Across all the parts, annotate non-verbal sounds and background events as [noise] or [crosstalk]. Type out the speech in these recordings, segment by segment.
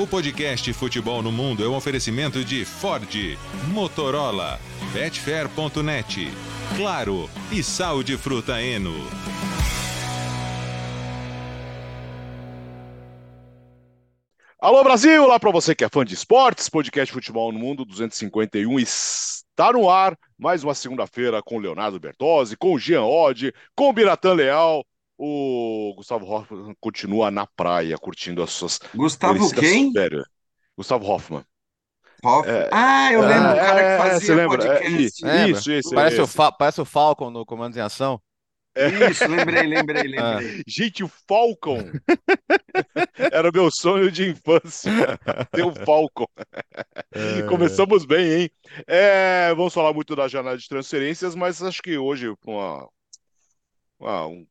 O podcast Futebol no Mundo é um oferecimento de Ford, Motorola, Betfair.net, Claro e Sal de Fruta Eno. Alô Brasil, lá para você que é fã de esportes, podcast Futebol no Mundo 251 está no ar. Mais uma segunda-feira com Leonardo Bertozzi, com o Jean Oddi, com o Biratan Leal. O Gustavo Hoffman continua na praia curtindo as suas. Gustavo quem? Férias. Gustavo Hoffman. Hoffman. É, ah, eu lembro, o cara é, que você fazia lembra? É, podcast. isso, isso, isso. Parece, esse. o parece o Falcon no Comandos em Ação. Isso, lembrei, lembrei, lembrei. Gente, o Falcon [laughs] era o meu sonho de infância. Ter o Falcon. Começamos bem, hein? É, vamos falar muito da janela de transferências, mas acho que hoje, uma, uma- um-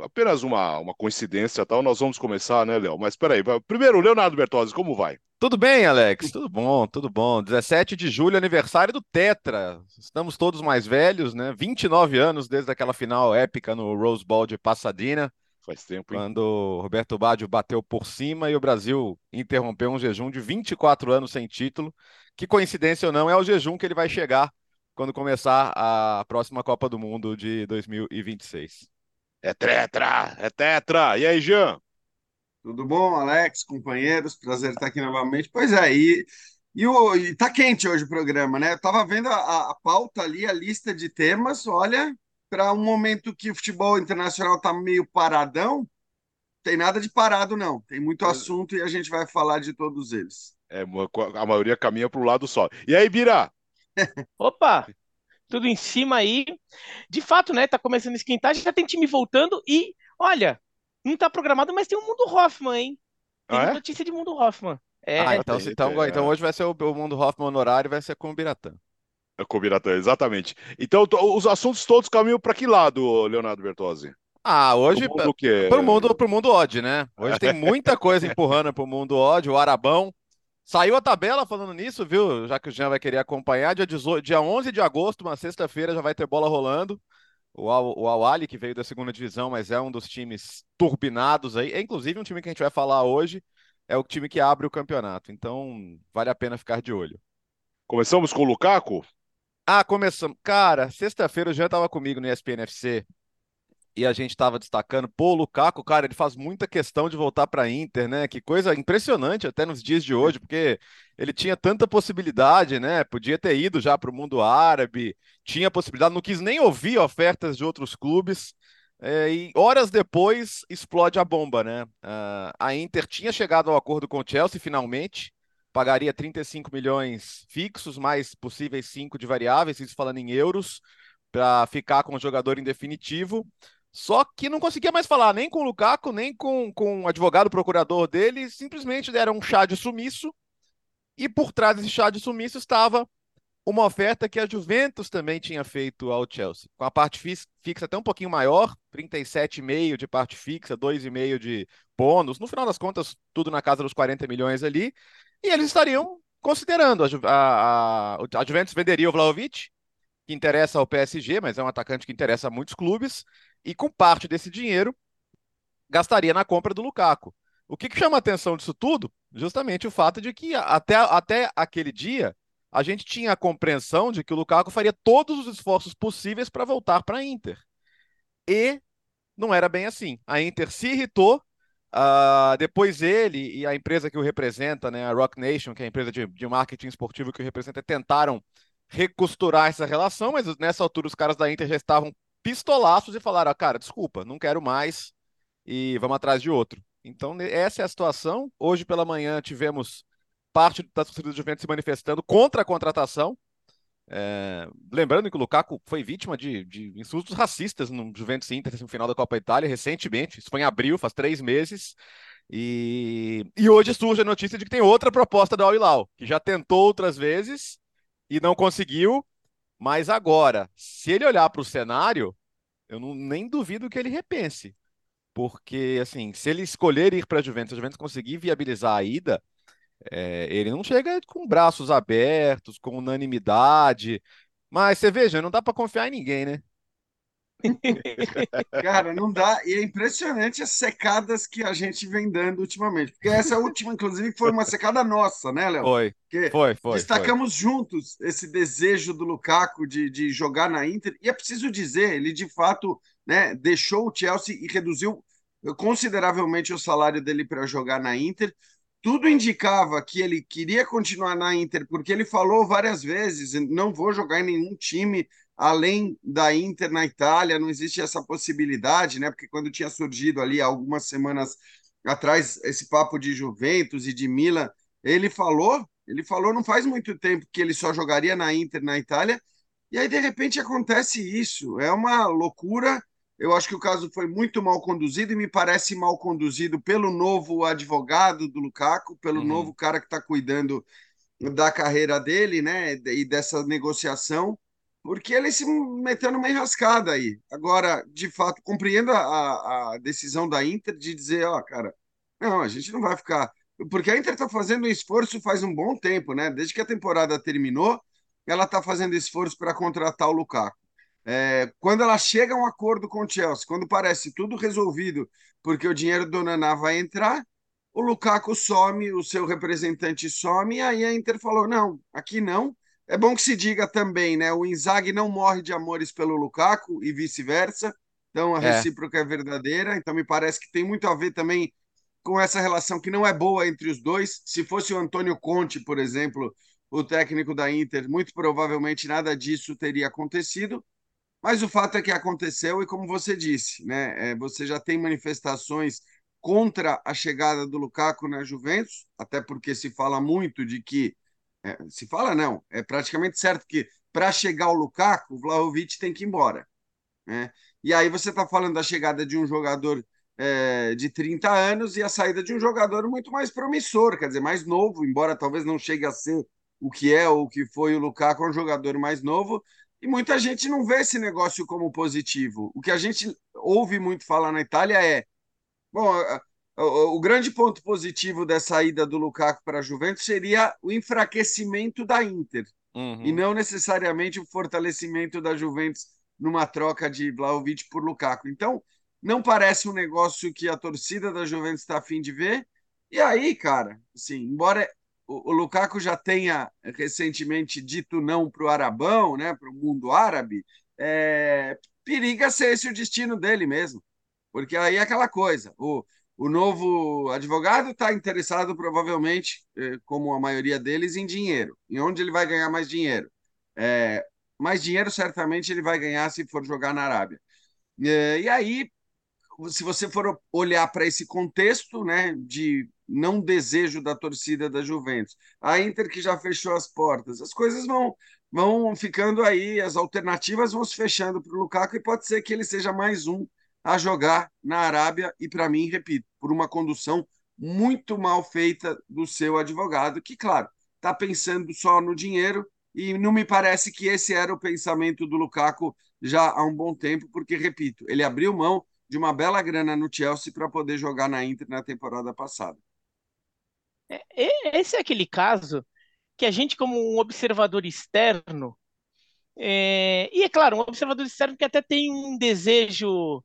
apenas uma, uma coincidência tal, nós vamos começar, né, Léo? Mas peraí, primeiro, Leonardo Bertozzi, como vai? Tudo bem, Alex? Tudo bom, tudo bom. 17 de julho, aniversário do Tetra. Estamos todos mais velhos, né? 29 anos desde aquela final épica no Rose Bowl de Pasadena, Faz tempo, hein? quando o Roberto Baggio bateu por cima e o Brasil interrompeu um jejum de 24 anos sem título. Que coincidência ou não, é o jejum que ele vai chegar quando começar a próxima Copa do Mundo de 2026. É tetra, é tetra. E aí, Jean? Tudo bom, Alex, companheiros? Prazer estar aqui novamente. Pois é, e, e, o, e tá quente hoje o programa, né? Eu tava vendo a, a pauta ali, a lista de temas, olha, para um momento que o futebol internacional tá meio paradão, tem nada de parado, não. Tem muito assunto e a gente vai falar de todos eles. É, a maioria caminha para o lado só. E aí, Bira? [laughs] Opa, tudo em cima aí. De fato, né? Tá começando a esquentar, já tem time voltando e, olha, não tá programado, mas tem o Mundo Hoffman, hein? Tem Ah, é? notícia de Mundo Hoffman. É, Ah, então, tem, então, tem, então é. hoje vai ser o, o Mundo Hoffman honorário, vai ser com o Biratã. É Combinatão, exatamente. Então, to- os assuntos todos caminham para que lado, Leonardo Bertozzi? Ah, hoje O mundo que Pro mundo, pro mundo odd, né? Hoje tem [laughs] muita coisa empurrando pro mundo odd, o Arabão. Saiu a tabela falando nisso, viu? Já que o Jean vai querer acompanhar, dia, 18, dia 11 de agosto, uma sexta-feira, já vai ter bola rolando. O Al, o Al Ahly, que veio da segunda divisão, mas é um dos times turbinados aí. É inclusive um time que a gente vai falar hoje, é o time que abre o campeonato. Então, vale a pena ficar de olho. Começamos com o Lukaku? Ah, começamos. Cara, sexta-feira o Jean tava comigo no ESPN FC e a gente tava destacando, pô, o Lukaku, cara, ele faz muita questão de voltar pra Inter, né? Que coisa impressionante até nos dias de hoje, porque ele tinha tanta possibilidade, né? Podia ter ido já pro mundo árabe, tinha possibilidade, não quis nem ouvir ofertas de outros clubes. é, e horas depois explode a bomba, né? Ah, a Inter tinha chegado ao acordo com o Chelsea finalmente, pagaria 35 milhões fixos, mais possíveis 5 de variáveis, isso falando em euros, para ficar com o jogador em definitivo. Só que não conseguia mais falar nem com o Lukaku, nem com, com o advogado procurador dele, simplesmente deram um chá de sumiço. E por trás desse chá de sumiço estava uma oferta que a Juventus também tinha feito ao Chelsea, com a parte fixa até um pouquinho maior, 37,5 de parte fixa, 2,5 de bônus. No final das contas, tudo na casa dos 40 milhões ali. E eles estariam considerando. A, a, a, Juventus venderia o Vlahovic, que interessa ao PSG, mas é um atacante que interessa a muitos clubes, e com parte desse dinheiro gastaria na compra do Lukaku. O que, que chama a atenção disso tudo? Justamente o fato de que até, até aquele dia a gente tinha a compreensão de que o Lukaku faria todos os esforços possíveis para voltar para a Inter. E não era bem assim. A Inter se irritou. ah, depois ele e a empresa que o representa, né, a Rock Nation, que é a empresa de, de marketing esportivo que o representa, tentaram recosturar essa relação, mas nessa altura os caras da Inter já estavam pistolaços e falaram: ah, cara, desculpa, não quero mais e vamos atrás de outro. Então, essa é a situação. Hoje pela manhã tivemos parte da torcida do Juventus se manifestando contra a contratação. É, lembrando que o Lukaku foi vítima de, de insultos racistas no Juventus Inter no final da Copa Itália recentemente. Isso foi em abril, faz três meses. E, e hoje surge a notícia de que tem outra proposta da Al Hilal, que já tentou outras vezes e não conseguiu. Mas agora, se ele olhar para o cenário, eu não, nem duvido que ele repense. Porque, assim, se ele escolher ir para a Juventus, a Juventus conseguir viabilizar a ida, é, ele não chega com braços abertos, com unanimidade. Mas você veja, não dá para confiar em ninguém, né? [laughs] Cara, não dá. E é impressionante as secadas que a gente vem dando ultimamente. Porque essa última, inclusive, foi uma secada nossa, né, Léo? Foi. Porque foi, foi. Destacamos foi. juntos esse desejo do Lukaku de, de jogar na Inter. E é preciso dizer, ele de fato né, deixou o Chelsea e reduziu consideravelmente o salário dele para jogar na Inter. Tudo indicava que ele queria continuar na Inter, porque ele falou várias vezes: não vou jogar em nenhum time além da Inter na Itália, não existe essa possibilidade, né? Porque quando tinha surgido ali algumas semanas atrás esse papo de Juventus e de Milan, ele falou, ele falou não faz muito tempo que ele só jogaria na Inter na Itália, e aí de repente acontece isso. É uma loucura. Eu acho que o caso foi muito mal conduzido e me parece mal conduzido pelo novo advogado do Lukaku, pelo uhum. novo cara que está cuidando da carreira dele, né? E dessa negociação porque ele se meteu numa enrascada aí. Agora, de fato, compreendo a, a decisão da Inter de dizer, ó, cara, não, a gente não vai ficar. Porque a Inter está fazendo um esforço faz um bom tempo, né? Desde que a temporada terminou, ela está fazendo esforço para contratar o Lukaku. É, quando ela chega a um acordo com o Chelsea, quando parece tudo resolvido, porque o dinheiro do Naná vai entrar, o Lukaku some, o seu representante some, e aí a Inter falou: não, aqui não é bom que se diga também, né? O Inzaghi não morre de amores pelo Lukaku e vice-versa. Então a é. recíproca é verdadeira. Então me parece que tem muito a ver também com essa relação que não é boa entre os dois. Se fosse o Antônio Conte, por exemplo, o técnico da Inter, muito provavelmente nada disso teria acontecido. Mas o fato é que aconteceu e como você disse, né? É, você já tem manifestações contra a chegada do Lukaku na Juventus, até porque se fala muito de que é, se fala não, é praticamente certo que para chegar ao Lukaku, o Vlahovic tem que ir embora. Né? E aí você está falando da chegada de um jogador é, de 30 anos e a saída de um jogador muito mais promissor, quer dizer, mais novo, embora talvez não chegue a ser o que é ou o que foi o Lukaku, é um jogador mais novo, e muita gente não vê esse negócio como positivo. O que a gente ouve muito falar na Itália é: bom, o, o grande ponto positivo dessa ida do Lukaku para a Juventus seria o enfraquecimento da Inter uhum. e não necessariamente o fortalecimento da Juventus numa troca de Vlahovic por Lukaku. Então, não parece um negócio que a torcida da Juventus está afim de ver. E aí, cara, assim, embora o, o Lukaku já tenha recentemente dito não para o Arabão, né, para o mundo árabe, é, periga ser esse o destino dele mesmo. Porque aí é aquela coisa, o, o novo advogado está interessado, provavelmente, eh, como a maioria deles, em dinheiro. Em onde ele vai ganhar mais dinheiro? É, mais dinheiro, certamente, ele vai ganhar se for jogar na Arábia. É, e aí, se você for olhar para esse contexto né, de não desejo da torcida da Juventus, a Inter que já fechou as portas, as coisas vão, vão ficando aí, as alternativas vão se fechando para o Lukaku e pode ser que ele seja mais um a jogar na Arábia e, para mim, repito, por uma condução muito mal feita do seu advogado, que, claro, está pensando só no dinheiro e não me parece que esse era o pensamento do Lukaku já há um bom tempo, porque, repito, ele abriu mão de uma bela grana no Chelsea para poder jogar na Inter na temporada passada. É, esse é aquele caso que a gente, como um observador externo, é... e é claro, um observador externo que até tem um desejo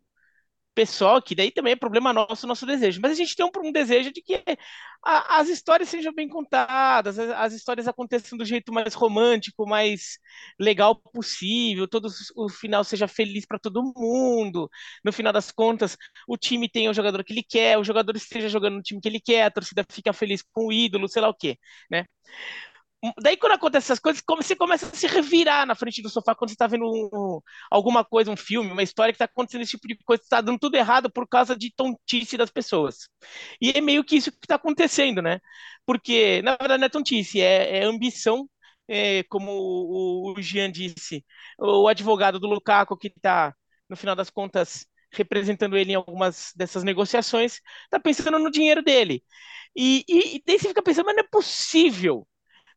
pessoal, que daí também é problema nosso, nosso desejo. Mas a gente tem um, um desejo de que a, as histórias sejam bem contadas, as, as, histórias aconteçam do jeito mais romântico, mais legal possível, todo o final seja feliz para todo mundo. No final das contas, o time tenha o jogador que ele quer, o jogador esteja jogando no time que ele quer, a torcida fica feliz com o ídolo, sei lá o quê, né? Daí, quando acontecem essas coisas, você começa a se revirar na frente do sofá quando você está vendo um, alguma coisa, um filme, uma história que está acontecendo esse tipo de coisa, está dando tudo errado por causa de tontice das pessoas. E é meio que isso que está acontecendo, né? Porque, na verdade, não é tontice, é, é ambição, é, como o, o Jean disse, o advogado do Lukaku, que está, no final das contas, representando ele em algumas dessas negociações, está pensando no dinheiro dele. E, e, e daí você fica pensando, mas não é possível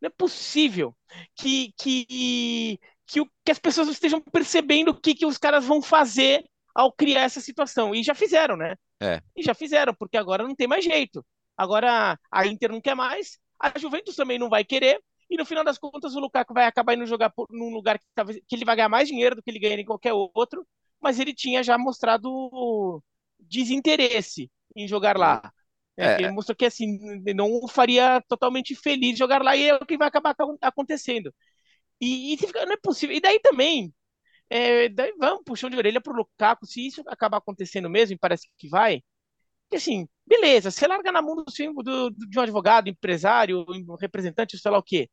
não é possível que, que, que, o, que as pessoas estejam percebendo o que, que os caras vão fazer ao criar essa situação. E já fizeram, né? É. E já fizeram, porque agora não tem mais jeito. Agora a Inter não quer mais, a Juventus também não vai querer, e no final das contas o Lukaku vai acabar indo jogar por, num lugar que, talvez, que ele vai ganhar mais dinheiro do que ele ganha em qualquer outro, mas ele tinha já mostrado desinteresse em jogar lá. É, ele mostrou que assim não o faria totalmente feliz jogar lá e é o que vai acabar acontecendo. E, e não é possível. E daí também, é, daí vamos puxão de orelha pro Lukaku, se isso acabar acontecendo mesmo, e parece que vai. E assim, beleza, você larga na mão do, do, de um advogado, empresário, representante, sei lá o quê.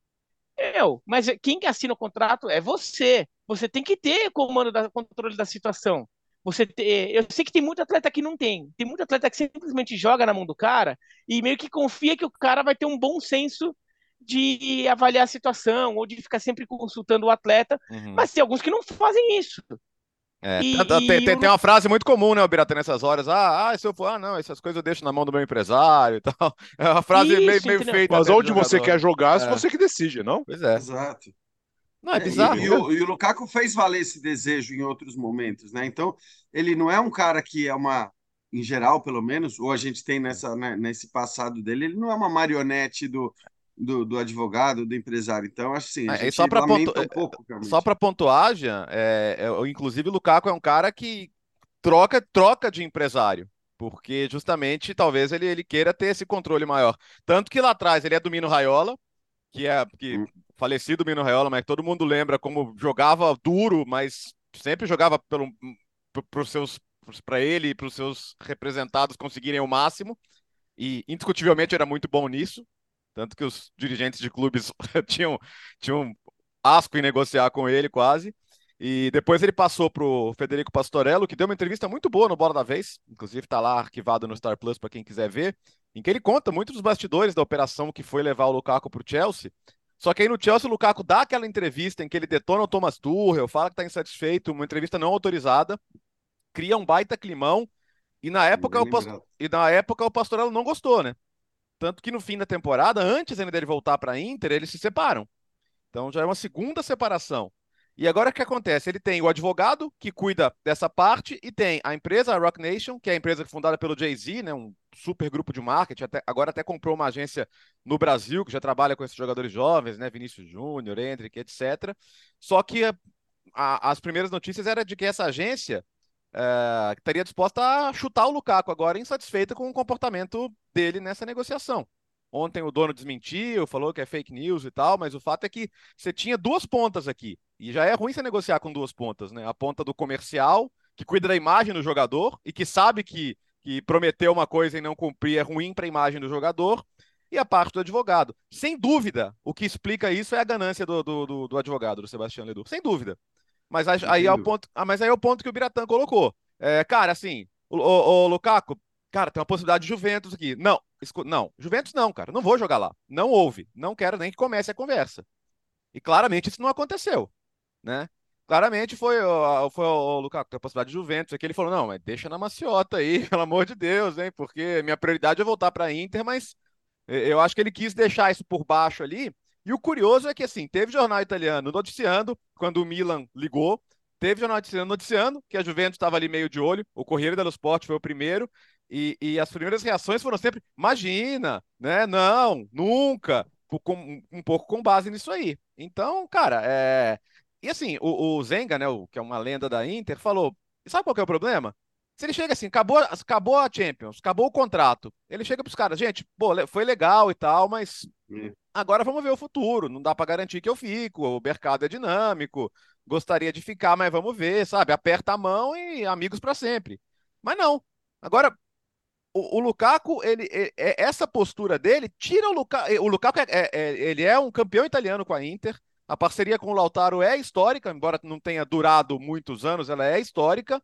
Eu, mas quem que assina o contrato é você. Você tem que ter comando da controle da situação. Você ter, eu sei que tem muito atleta que não tem. Tem muito atleta que simplesmente joga na mão do cara e meio que confia que o cara vai ter um bom senso de avaliar a situação ou de ficar sempre consultando o atleta. Uhum. Mas tem alguns que não fazem isso. É, e, tem, tem, tem, uma frase muito comum, né, Birata, nessas horas. Ah, ah, se eu for, ah, não, essas coisas eu deixo na mão do meu empresário e [laughs] tal. É uma frase Isso, meio, meio feita. Mas onde você quer jogar, é. você que decide, não? Pois é. Exato. Não, é, é bizarro. E, e, o, e, o, Lukaku fez valer esse desejo em outros momentos, né? Então, ele não é um cara que é uma, em geral, pelo menos, ou a gente tem nessa, né, nesse passado dele, ele não é uma marionete do, do, do advogado, do empresário. Então, acho assim, a é, só para pontu... um pouco, Só para pontuagem, é, é, inclusive o Lukaku é um cara que troca, troca de empresário. Porque justamente talvez ele, ele queira ter esse controle maior. Tanto que lá atrás ele é do Mino Raiola, que é que, hum. Falecido Mino Raiola, mas todo mundo lembra como jogava duro, mas sempre jogava pelo, para seus para ele e para os seus representados conseguirem o máximo. E indiscutivelmente era muito bom nisso. Tanto que os dirigentes de clubes [laughs] tinham, tinham asco em negociar com ele quase. E depois ele passou para o Federico Pastorello, que deu uma entrevista muito boa no Bola da Vez, inclusive está lá arquivado no Star Plus para quem quiser ver, em que ele conta muito dos bastidores da operação que foi levar o Lukaku para o Chelsea. Só que aí no Chelsea o Lukaku dá aquela entrevista em que ele detona o Thomas Tuchel, fala que está insatisfeito, uma entrevista não autorizada, cria um baita climão, e na época, o, e na época o Pastorello não gostou, né? Tanto que no fim da temporada, antes ainda dele voltar para a Inter, eles se separam. Então já é uma segunda separação. E agora o que acontece? Ele tem o advogado que cuida dessa parte e tem a empresa, a Rock Nation, que é a empresa fundada pelo Jay-Z, né, um super grupo de marketing, até, agora até comprou uma agência no Brasil que já trabalha com esses jogadores jovens, né, Vinícius Júnior, Hendrick, etc. Só que a, a, as primeiras notícias eram de que essa agência é, estaria disposta a chutar o Lukaku agora, insatisfeita com o comportamento dele nessa negociação. Ontem o dono desmentiu, falou que é fake news e tal, mas o fato é que você tinha duas pontas aqui. E já é ruim você negociar com duas pontas, né? A ponta do comercial, que cuida da imagem do jogador e que sabe que, que prometeu uma coisa e não cumprir é ruim para a imagem do jogador, e a parte do advogado. Sem dúvida, o que explica isso é a ganância do, do, do, do advogado, do Sebastião Ledu. Sem dúvida. Mas aí, aí é o ponto, ah, mas aí é o ponto que o Biratã colocou. É, cara, assim, o, o, o, Lukaku, cara, tem uma possibilidade de Juventus aqui. Não, não, Juventus não, cara, não vou jogar lá. Não houve, não quero nem que comece a conversa. E claramente isso não aconteceu, né? Claramente foi, foi o Lukaku, tem a possibilidade de Juventus aqui. Ele falou: não, mas deixa na maciota aí, [laughs] pelo amor de Deus, hein? Porque minha prioridade é voltar para a Inter, mas eu acho que ele quis deixar isso por baixo ali e o curioso é que, assim, teve jornal italiano noticiando, quando o Milan ligou, teve jornal italiano noticiando que a Juventus estava ali meio de olho, o Corriere dello Sport foi o primeiro, e, e, as primeiras reações foram sempre, imagina, né, não, nunca, com, um pouco com base nisso aí. Então, cara, é... E assim, o, o Zenga, né, o, que é uma lenda da Inter, falou, sabe qual que é o problema? Se ele chega assim, acabou, acabou a Champions, acabou o contrato, ele chega para os caras, gente, pô, foi legal e tal, mas hum. Agora vamos ver o futuro. Não dá para garantir que eu fico. O mercado é dinâmico. Gostaria de ficar, mas vamos ver, sabe? Aperta a mão e amigos para sempre. Mas não. Agora, o, o Lukaku, ele, é, é, essa postura dele tira o Lukaku. O Lukaku é, é, é, ele é um campeão italiano com a Inter. A parceria com o Lautaro é histórica, embora não tenha durado muitos anos, ela é histórica.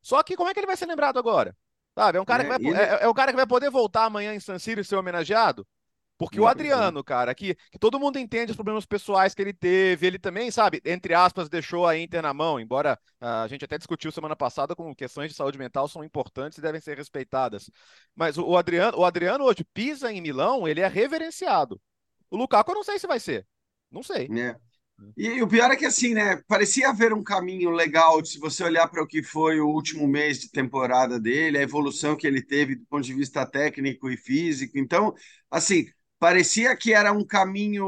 Só que como é que ele vai ser lembrado agora? Sabe? É um cara, que, vai, ele... é, é, um cara que vai poder voltar amanhã em San Siro e ser homenageado? Porque o Adriano, cara, que, que todo mundo entende os problemas pessoais que ele teve, ele também, sabe, entre aspas, deixou a Inter na mão, embora uh, a gente até discutiu semana passada como questões de saúde mental são importantes e devem ser respeitadas. Mas o, o, Adriano, o Adriano hoje pisa em Milão, ele é reverenciado. O Lukaku eu não sei se vai ser. Não sei. É. E, e, o pior é que assim, né? Parecia haver um caminho legal se você olhar para o que foi o último mês de temporada dele, a evolução que ele teve do ponto de vista técnico e físico. Então, assim, parecia que era um caminho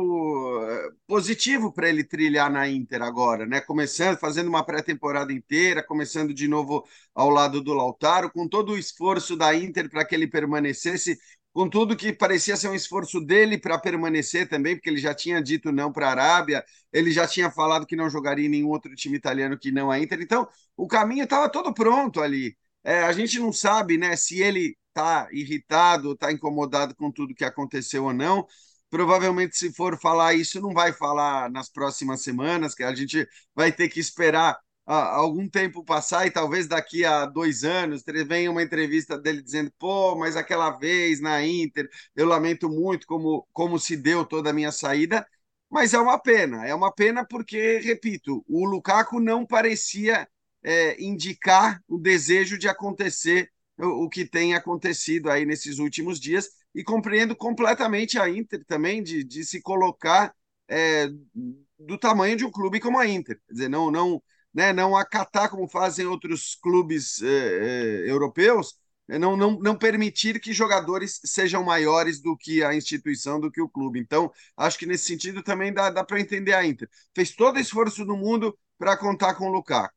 eh, positivo para ele trilhar na Inter agora, né? Começando, fazendo uma pré-temporada inteira, começando de novo ao lado do Lautaro, com todo o esforço da Inter para que ele permanecesse, com tudo que parecia ser um esforço dele para permanecer também, porque ele já tinha dito não para a Arábia, ele já tinha falado que não jogaria em nenhum outro time italiano que não a Inter. Então, o caminho estava todo pronto ali. É, a gente não sabe, né, se ele está irritado, está incomodado com tudo que aconteceu ou não. Provavelmente, se for falar isso, não vai falar nas próximas semanas, que a gente vai ter que esperar ah, algum tempo passar e talvez daqui a dois anos venha uma entrevista dele dizendo: pô, mas aquela vez na Inter, eu lamento muito como, como se deu toda a minha saída. Mas é uma pena, é uma pena porque, repito, o Lukaku não parecia é, indicar o desejo de acontecer o, que tem acontecido aí nesses últimos dias e compreendo completamente a Inter também de, de se colocar é, do tamanho de um clube como a Inter, quer dizer, não não né, não acatar como fazem outros clubes é, é, europeus, é, não, não, não permitir que jogadores sejam maiores do que a instituição, do que o clube. Então, acho que nesse sentido também dá, dá para entender a Inter. Fez todo o esforço do mundo para contar com o Lukaku.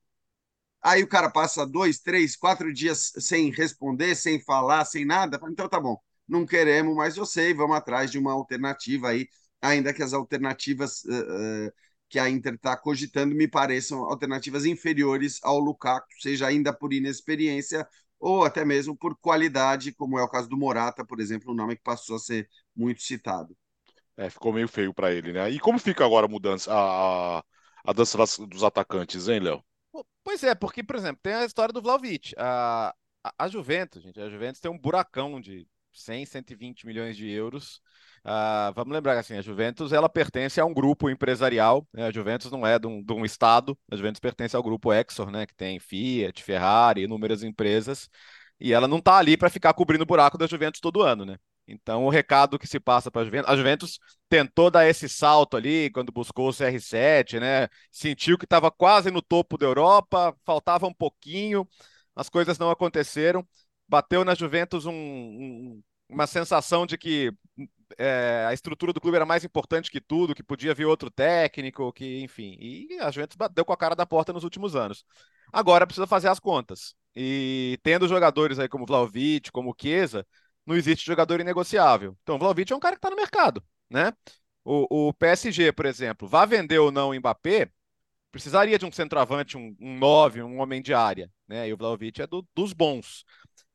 Aí o cara passa dois, três, quatro dias sem responder, sem falar, sem nada. Então tá bom, não queremos mais você e vamos atrás de uma alternativa aí, ainda que as alternativas uh, uh, que a Inter está cogitando me pareçam alternativas inferiores ao Lukaku, seja ainda por inexperiência ou até mesmo por qualidade, como é o caso do Morata, por exemplo, um nome que passou a ser muito citado. É, ficou meio feio para ele, né? E como fica agora a mudança, a, a dança dos atacantes, hein, Léo? Pois é, porque, por exemplo, tem a história do Vlaovic. A, a, Juventus, gente, a Juventus tem um buracão de 100, 120 milhões de euros. Uh, vamos lembrar assim, a Juventus ela pertence a um grupo empresarial. Né? A Juventus não é de um, de um, estado. A Juventus pertence ao grupo Exor, né? Que tem Fiat, Ferrari, inúmeras empresas. E ela não está ali para ficar cobrindo o buraco da Juventus todo ano, né? Então, o recado que se passa para a Juventus, a Juventus tentou dar esse salto ali quando buscou o CR7, né? Sentiu que estava quase no topo da Europa, faltava um pouquinho, as coisas não aconteceram. Bateu na Juventus um, um, uma sensação de que é, a estrutura do clube era mais importante que tudo, que podia vir outro técnico, que enfim. E a Juventus bateu com a cara da porta nos últimos anos. Agora precisa fazer as contas. E tendo jogadores aí como Vlaovic, como Chiesa, não existe jogador inegociável. Então, o Vlaovic é um cara que está no mercado, né? O, o, PSG, por exemplo, vá vender ou não o Mbappé, precisaria de um centroavante, um, um 9, um homem de área, né? E o Vlaovic é do, dos bons.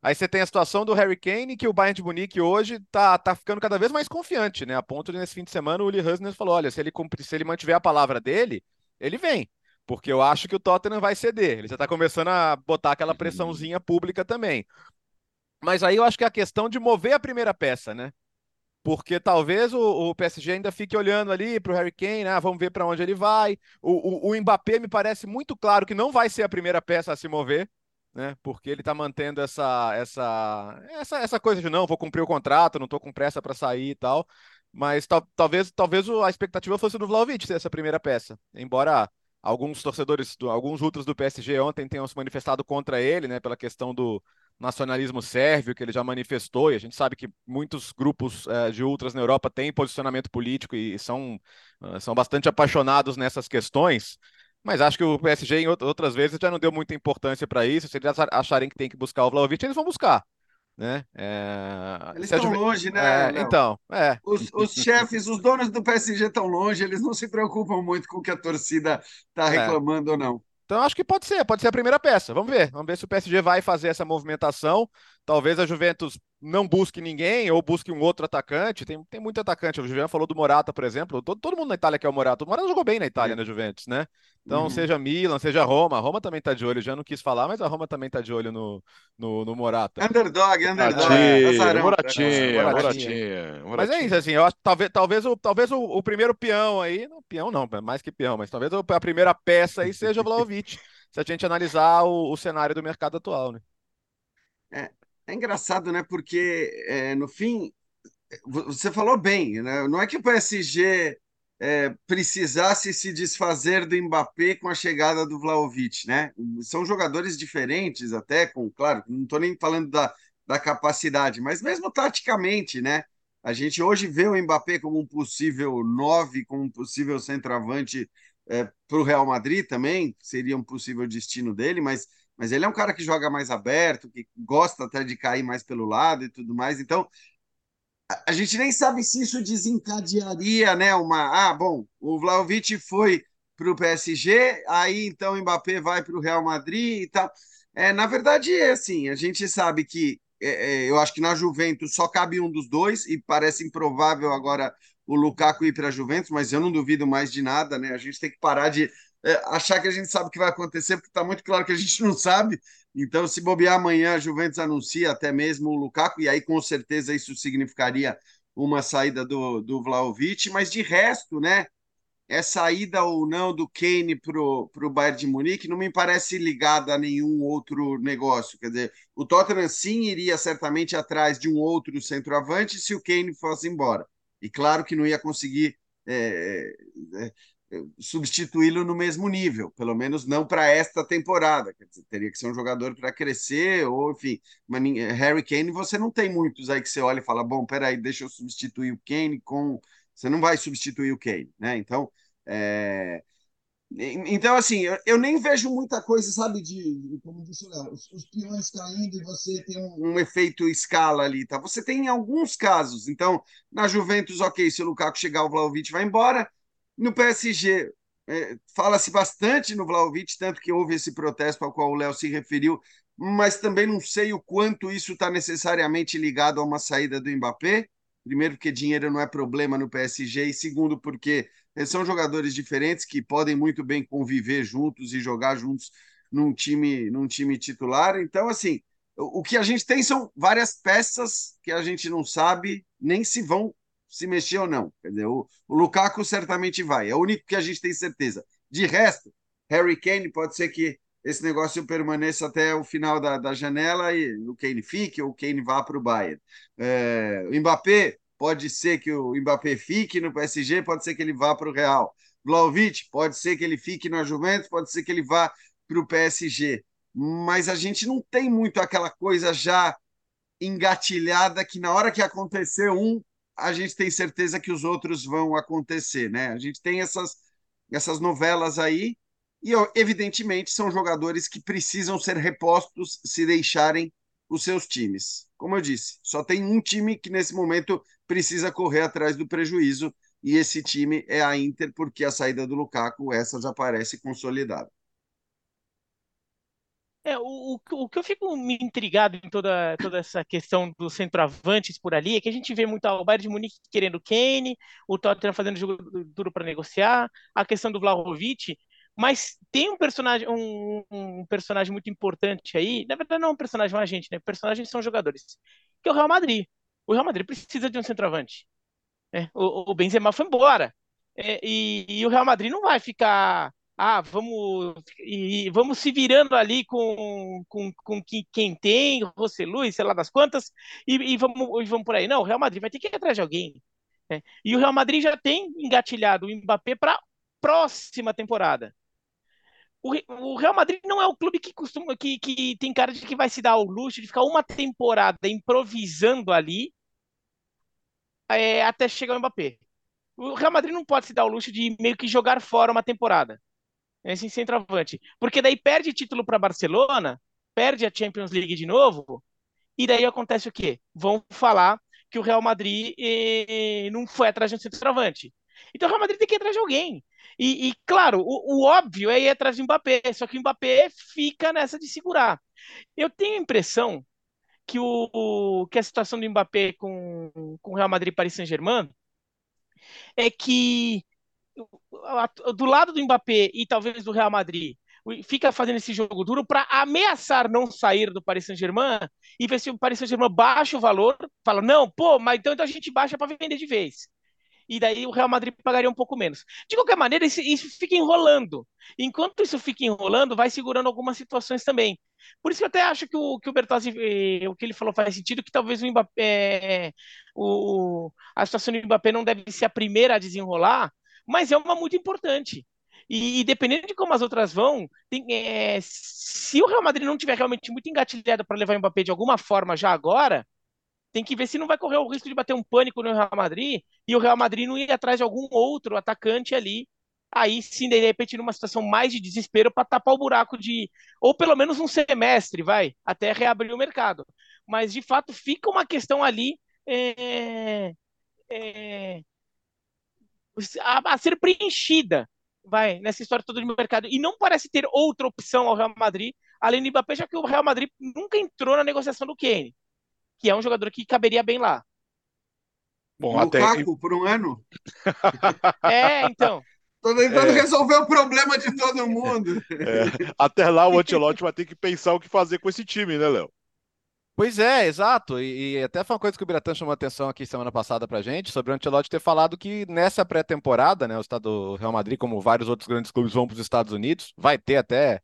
Aí você tem a situação do Harry Kane, que o Bayern de Munique hoje tá, tá ficando cada vez mais confiante, né? A ponto de nesse fim de semana o Uli Husner falou: olha, se ele, cumpre, se ele mantiver a palavra dele, ele vem. Porque eu acho que o Tottenham vai ceder. Ele já está começando a botar aquela pressãozinha pública também. Mas aí eu acho que é a questão de mover a primeira peça, né? Porque talvez o, o PSG ainda fique olhando ali para o Harry Kane, né? vamos ver para onde ele vai. O, o, o Mbappé me parece muito claro que não vai ser a primeira peça a se mover, né? Porque ele está mantendo essa, essa, essa, essa coisa de não, vou cumprir o contrato, não estou com pressa para sair e tal. Mas tal, talvez, talvez a expectativa fosse do Vlaovic ser essa primeira peça. Embora alguns torcedores, alguns outros do PSG ontem tenham se manifestado contra ele, né? Pela questão do, nacionalismo sérvio que ele já manifestou, e a gente sabe que muitos grupos uh, de ultras na Europa têm posicionamento político e são, uh, são bastante apaixonados nessas questões, mas acho que o PSG em outras vezes já não deu muita importância para isso, se eles acharem que tem que buscar o Vlaovic, eles vão buscar. Né? É... Eles estão longe, né? É, então, é. Os, os, chefes, os donos do PSG estão longe, eles não se preocupam muito com o que a torcida está é. reclamando ou não. Então acho que pode ser, pode ser a primeira peça. Vamos ver. Vamos ver se o PSG vai fazer essa movimentação. Talvez a Juventus não busque ninguém ou busque um outro atacante. Tem, tem muito atacante. O Juliano falou do Morata, por exemplo. Todo, todo mundo na Itália quer o Morata. O Morata jogou bem na Itália, é. na Juventus, né? Então, uhum. seja Milan, seja Roma. A Roma também está de olho. Já não quis falar, mas a Roma também está de olho no, no, no, Morata. Underdog, underdog. Moratinha, Moratinha, Moratinha, Mas é isso, assim. Eu acho talvez, talvez, o, talvez o, o primeiro peão aí. Não, peão não, mais que peão, mas talvez a primeira peça aí seja o Vlaovic. [laughs] se a gente analisar o, o cenário do mercado atual, né? É, é engraçado, né? Porque é, no fim você falou bem, né? Não é que o PSG é, precisasse se desfazer do Mbappé com a chegada do Vlaovic, né? São jogadores diferentes, até com, claro, não estou nem falando da, da capacidade, mas mesmo taticamente, né? A gente hoje vê o Mbappé como um possível nove, como um possível centroavante é, para o Real Madrid também, seria um possível destino dele, mas, mas ele é um cara que joga mais aberto, que gosta até de cair mais pelo lado e tudo mais. Então, a, gente nem sabe se isso desencadearia, né? Uma, ah, bom, o Vlaovic foi para o PSG, aí então o Mbappé vai para o Real Madrid e tal. É, na verdade, é assim, a gente sabe que é, é, eu acho que na Juventus só cabe um dos dois e parece improvável agora o Lukaku ir para a Juventus, mas eu não duvido mais de nada, né? A gente tem que parar de é, achar que a gente sabe o que vai acontecer, porque está muito claro que a gente não sabe. Então, se bobear amanhã, a Juventus anuncia até mesmo o Lukaku, e aí com certeza isso significaria uma saída do, do Vlaovic, mas de resto, né? é saída ou não do Kane para o Bayern de Munique não me parece ligada a nenhum outro negócio. Quer dizer, o Tottenham sim iria certamente atrás de um outro centroavante se o Kane fosse embora. E claro que não ia conseguir é, é, é substituí-lo no mesmo nível, pelo menos não para esta temporada. Dizer, teria que ser um jogador para crescer, ou enfim. Mas Harry Kane, você não tem muitos aí que você olha e fala: bom, peraí, deixa eu substituir o Kane com você não vai substituir o Kane, né? Então, é... então assim, eu, eu, nem vejo muita coisa, sabe, de como disse o Léo, os, os peões caindo e você tem um, um, efeito escala ali, tá? Você tem em alguns casos. Então, na Juventus, ok, se o Lukaku chegar, o Vlaovic vai embora. No PSG, é, fala-se bastante no Vlaovic, tanto que houve esse protesto ao qual o Léo se referiu, mas também não sei o quanto isso está necessariamente ligado a uma saída do Mbappé. Primeiro, porque dinheiro não é problema no PSG, e segundo, porque são jogadores diferentes que podem muito bem conviver juntos e jogar juntos num time, num time titular. Então, assim, o que a gente tem são várias peças que a gente não sabe nem se vão se mexer ou não. Quer dizer, o, o Lukaku certamente vai, é o único que a gente tem certeza. De resto, Harry Kane pode ser que esse negócio permaneça até o final da, da janela e o Kane fique ou o Kane vá para o Bayern. É, o Mbappé, pode ser que o Mbappé fique no PSG, pode ser que ele vá para o Real. Vlaovic, pode ser que ele fique na Juventus, pode ser que ele vá para o PSG. Mas a gente não tem muito aquela coisa já engatilhada que na hora que acontecer um, a gente tem certeza que os outros vão acontecer, né? A gente tem essas, essas novelas aí e, evidentemente, são jogadores que precisam ser repostos se deixarem os seus times. Como eu disse, só tem um time que nesse momento precisa correr atrás do prejuízo e esse time é a Inter, porque a saída do Lukaku, essa já parece consolidada. É, o, o, que eu fico me intrigado em toda, toda essa questão dos centroavantes por ali é que a gente vê muito o Bayern de Munique querendo Kane, o Tottenham fazendo jogo duro para negociar, a questão do Vlahovic, mas tem um personagem, um, um, personagem muito importante aí. Na verdade, não é um personagem, um agente, né? Personagens são jogadores. Que é o Real Madrid. O Real Madrid precisa de um centroavante. Né? O, o Benzema foi embora. É, e, e, o Real Madrid não vai ficar. Ah, vamos, e, vamos se virando ali com, com, com quem, quem tem, Rosselui, sei lá das quantas, e, e, vamos, e vamos por aí. Não, o Real Madrid vai ter que ir atrás de alguém. Né? E o Real Madrid já tem engatilhado o Mbappé para próxima temporada o, o Real Madrid não é o clube que costuma, que, que tem cara de que vai se dar o luxo de ficar uma temporada improvisando ali é, até chegar o Mbappé. O Real Madrid não pode se dar o luxo de meio que jogar fora uma temporada. Esse centroavante. Porque daí perde título para Barcelona, perde a Champions League de novo, e daí acontece o quê? Vão falar que o Real Madrid eh, não foi atrás de um centroavante. Então o Real Madrid tem que ir atrás de alguém. E, e claro, o, o, óbvio é ir atrás do Mbappé, só que o Mbappé fica nessa de segurar. Eu tenho a impressão que, o, que a situação do Mbappé com, com o Real Madrid e Paris Saint-Germain é que do lado do Mbappé e talvez do Real Madrid fica fazendo esse jogo duro para ameaçar não sair do Paris Saint-Germain e ver se o Paris Saint-Germain baixa o valor, fala, não, pô, mas então, então a gente baixa para vender de vez e daí o Real Madrid pagaria um pouco menos. De qualquer maneira, isso, isso fica enrolando. Enquanto isso fica enrolando, vai segurando algumas situações também. Por isso que eu até acho que o, que o Bertozzi, eh, o que ele falou faz sentido, que talvez o Mbappé, eh, o, a situação do Mbappé não deve ser a primeira a desenrolar, mas é uma muito importante. E, e dependendo de como as outras vão, tem, é, se o Real Madrid não tiver realmente muito engatilhado para levar o Mbappé de alguma forma já agora, tem que ver se não vai correr o risco de bater um pânico no Real Madrid e o Real Madrid não ir atrás de algum outro atacante ali. Aí sim, de repente, numa situação mais de desespero para tapar o buraco de. Ou pelo menos um semestre, vai, até reabrir o mercado. Mas de fato fica uma questão ali é, é, a, a ser preenchida vai nessa história toda do mercado e não parece ter outra opção ao Real Madrid além do Mbappé, já que o Real Madrid nunca entrou na negociação do Kane que é um jogador que caberia bem lá. Bom, o até Lukaku, por um ano. [laughs] É, então. Tô tentando é. resolver o problema de todo mundo. É. Até lá o Ancelotti vai ter que pensar o que fazer com esse time, né, Léo? Pois é, exato. E, e, até foi uma coisa que o Biratan chamou atenção aqui semana passada pra gente, sobre o Ancelotti ter falado que nessa pré-temporada, né, o estado do Real Madrid, como vários outros grandes clubes vão para os Estados Unidos, vai ter até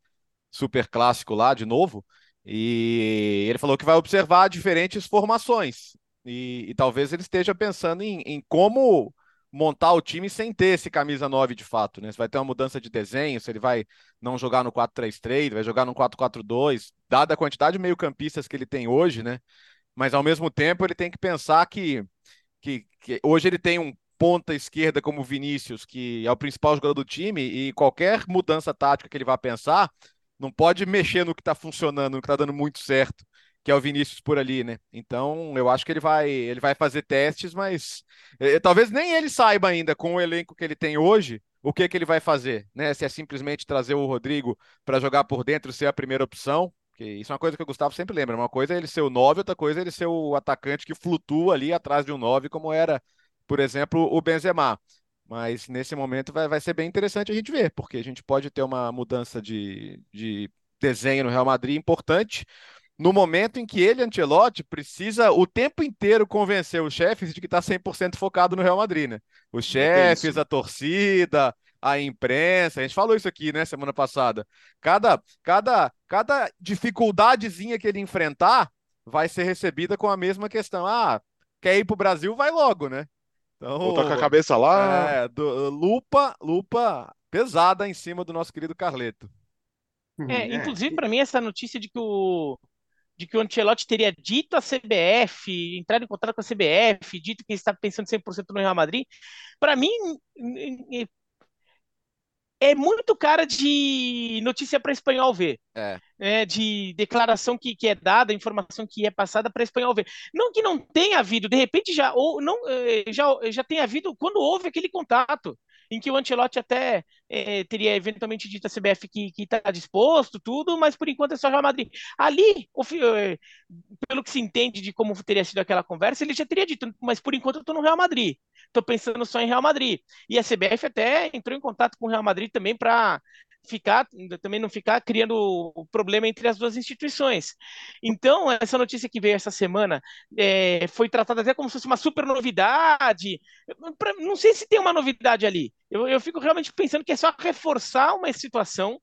super clássico lá de novo. E ele falou que vai observar diferentes formações. E, e talvez ele esteja pensando em, em, como montar o time sem ter esse camisa 9 de fato, né? Se vai ter uma mudança de desenho, se ele vai não jogar no 4-3-3, vai jogar no 4-4-2, dada a quantidade de meio-campistas que ele tem hoje, né? Mas ao mesmo tempo ele tem que pensar que, que, que hoje ele tem um ponta esquerda como Vinícius, que é o principal jogador do time, e qualquer mudança tática que ele vá pensar não pode mexer no que está funcionando, no que está dando muito certo, que é o Vinícius por ali, né? Então, eu acho que ele vai, ele vai fazer testes, mas eh, talvez nem ele saiba ainda com o elenco que ele tem hoje o que que ele vai fazer, né? Se é simplesmente trazer o Rodrigo para jogar por dentro, ser a primeira opção, que isso é uma coisa que o Gustavo sempre lembra. Uma coisa é ele ser o 9, outra coisa é ele ser o atacante que flutua ali atrás de um 9, como era, por exemplo, o Benzema. Mas nesse momento vai, vai ser bem interessante a gente ver, porque a gente pode ter uma mudança de, de desenho no Real Madrid importante, no momento em que ele, Ancelotti, precisa o tempo inteiro convencer os chefes de que está 100% focado no Real Madrid, né? Os chefes, a torcida, a imprensa, a gente falou isso aqui, né, semana passada. Cada, cada, cada dificuldadezinha que ele enfrentar vai ser recebida com a mesma questão. Ah, quer ir para o Brasil? Vai logo, né? Então, Voltar com a cabeça lá. É, do, lupa, lupa pesada em cima do nosso querido Carleto. É, é. inclusive, para mim, essa notícia de que o de que o Ancelotti teria dito à CBF, entrado em contato com a CBF, dito que está pensando 100% no Real Madrid, para mim é muito cara de notícia para espanhol ver. É. é. de declaração que, que é dada, informação que é passada para espanhol ver. Não que não tenha havido, de repente já ou não eh, já, já tenha havido quando houve aquele contato em que o Ancelotti até é, teria eventualmente dito à CBF que está disposto, tudo, mas por enquanto é só Real Madrid. Ali, é, pelo que se entende de como teria sido aquela conversa, ele já teria dito, mas por enquanto eu estou no Real Madrid. Estou pensando só em Real Madrid. E a CBF até entrou em contato com o Real Madrid também para ficar também não ficar criando problema entre as duas instituições. Então, essa notícia que veio essa semana é, foi tratada até como se fosse uma super novidade. Pra, não sei se tem uma novidade ali. Eu, eu fico realmente pensando que é só reforçar uma situação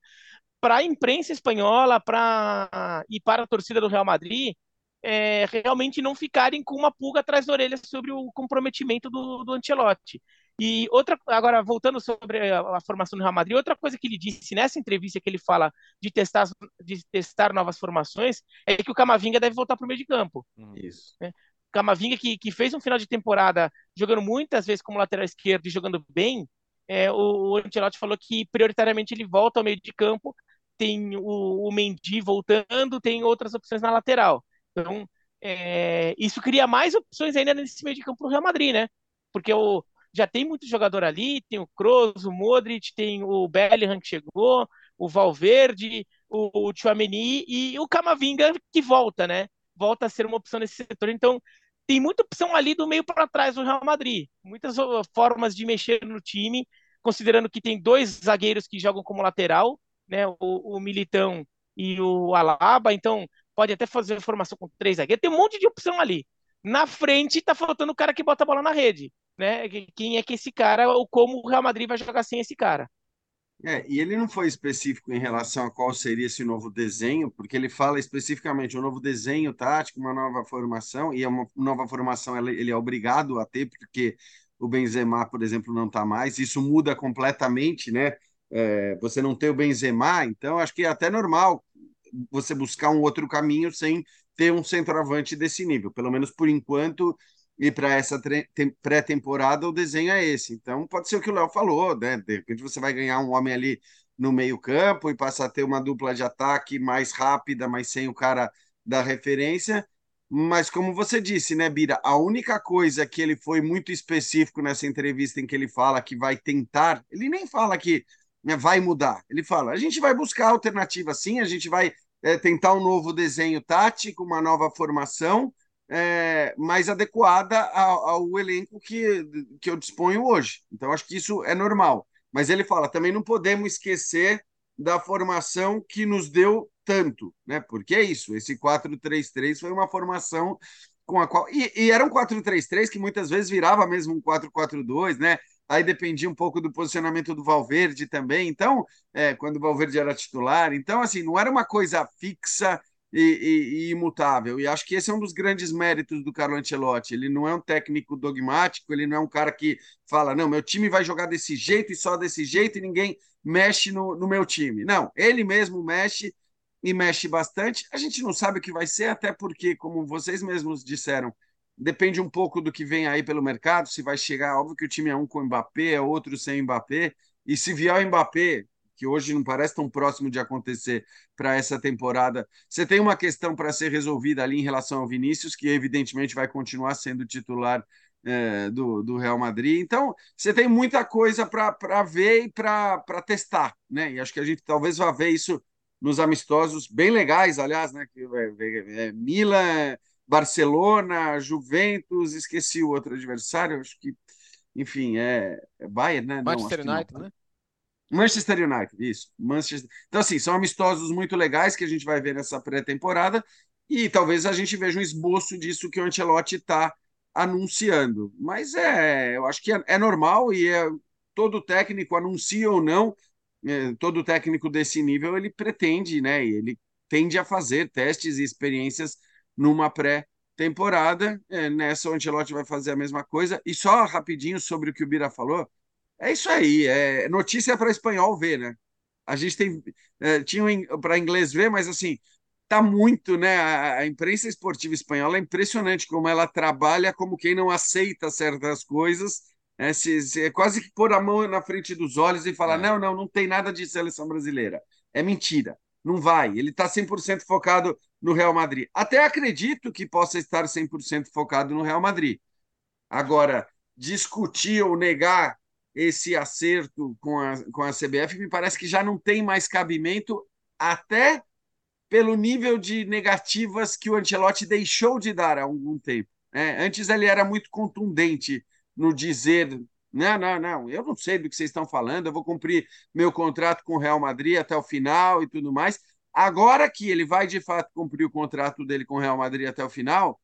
para a imprensa espanhola para e para a torcida do Real Madrid é, realmente não ficarem com uma pulga atrás da orelha sobre o comprometimento do, do Ancelotti. E outra, agora voltando sobre a, a, formação do Real Madrid, outra coisa que ele disse nessa entrevista que ele fala de testar, de testar novas formações é que o Camavinga deve voltar para o meio de campo. Uhum. Isso. É. Camavinga que, que fez um final de temporada jogando muitas vezes como lateral esquerdo e jogando bem, é, o, o Ancelotti falou que prioritariamente ele volta ao meio de campo, tem o, o Mendy voltando, tem outras opções na lateral. Então, é, isso cria mais opções ainda nesse meio de campo para o Real Madrid, né? Porque o, já tem muito jogador ali, tem o Kroos, o Modric, tem o Bellingham que chegou, o Valverde, o, o Chouameni e o Camavinga que volta, né? Volta a ser uma opção nesse setor. Então, tem muita opção ali do meio para trás do Real Madrid. Muitas formas de mexer no time, considerando que tem dois zagueiros que jogam como lateral, né? O, o Militão e o Alaba. Então, pode até fazer formação com três zagueiros. Tem um monte de opção ali. Na frente, tá faltando o cara que bota a bola na rede né? Quem é que esse cara, ou como o Real Madrid vai jogar sem esse cara. É, e ele não foi específico em relação a qual seria esse novo desenho, porque ele fala especificamente um novo desenho tático, uma nova formação, e é uma nova formação ele é obrigado a ter, porque o Benzema, por exemplo, não está mais. Isso muda completamente, né? É, você não tem o Benzema, então acho que é até normal você buscar um outro caminho sem ter um centroavante desse nível. Pelo menos por enquanto, e para essa pré-temporada, o desenho é esse. Então, pode ser o que o Léo falou, né? De repente você vai ganhar um homem ali no meio-campo e passar a ter uma dupla de ataque mais rápida, mas sem o cara da referência. Mas, como você disse, né, Bira? A única coisa que ele foi muito específico nessa entrevista em que ele fala que vai tentar, ele nem fala que né, vai mudar. Ele fala: a gente vai buscar alternativa sim, a gente vai é, tentar um novo desenho tático, uma nova formação, é, mais adequada ao, ao, elenco que, que eu disponho hoje. Então, acho que isso é normal. Mas ele fala: também não podemos esquecer da formação que nos deu tanto, né? Porque é isso, esse 4-3-3 foi uma formação com a qual. E, e era um 4-3-3 que muitas vezes virava mesmo um 4-4-2, né? Aí dependia um pouco do posicionamento do Valverde também. Então, é, quando o Valverde era titular, então assim, não era uma coisa fixa e, e, e, imutável. E acho que esse é um dos grandes méritos do Carlo Ancelotti. Ele não é um técnico dogmático, ele não é um cara que fala, não, meu time vai jogar desse jeito e só desse jeito e ninguém mexe no, no meu time. Não, ele mesmo mexe e mexe bastante. A gente não sabe o que vai ser, até porque, como vocês mesmos disseram, Depende um pouco do que vem aí pelo mercado, se vai chegar, óbvio que o time é um com o Mbappé, é outro sem Mbappé, e se vier o Mbappé, que hoje não parece tão próximo de acontecer para essa temporada, você tem uma questão para ser resolvida ali em relação ao Vinícius, que evidentemente vai continuar sendo titular é, do, do Real Madrid. Então, você tem muita coisa para ver e para testar, né? E acho que a gente talvez vá ver isso nos amistosos bem legais, aliás, né? Que, é, é, Milan Barcelona, Juventus, esqueci o outro adversário, acho que, enfim, é, é Bayern, né? Manchester não, United, não. né? Manchester United, isso. Manchester... Então, assim, são amistosos muito legais que a gente vai ver nessa pré-temporada e talvez a gente veja um esboço disso que o Ancelotti está anunciando. Mas é, eu acho que é, é normal e é, todo técnico, anuncia ou não, é, todo técnico desse nível, ele pretende, né? Ele tende a fazer testes e experiências numa pré-temporada. É, nessa, o Ancelotti vai fazer a mesma coisa. E só rapidinho sobre o que o Bira falou. É isso aí, é notícia para espanhol ver, né? A gente tem é, tinha para inglês ver, mas assim tá muito, né? A, a, imprensa esportiva espanhola é impressionante como ela trabalha como quem não aceita certas coisas. É, se, se, é quase que pôr a mão na frente dos olhos e falar: é. não, não, não tem nada de seleção brasileira. É mentira não vai. Ele está 100% focado no Real Madrid. Até acredito que possa estar 100% focado no Real Madrid. Agora, discutir ou negar esse acerto com a, com a CBF me parece que já não tem mais cabimento, até pelo nível de negativas que o Ancelotti deixou de dar há algum tempo. É, antes ele era muito contundente no dizer não, não, não. Eu não sei do que vocês estão falando. Eu vou cumprir meu contrato com o Real Madrid até o final e tudo mais. Agora que ele vai de fato cumprir o contrato dele com o Real Madrid até o final,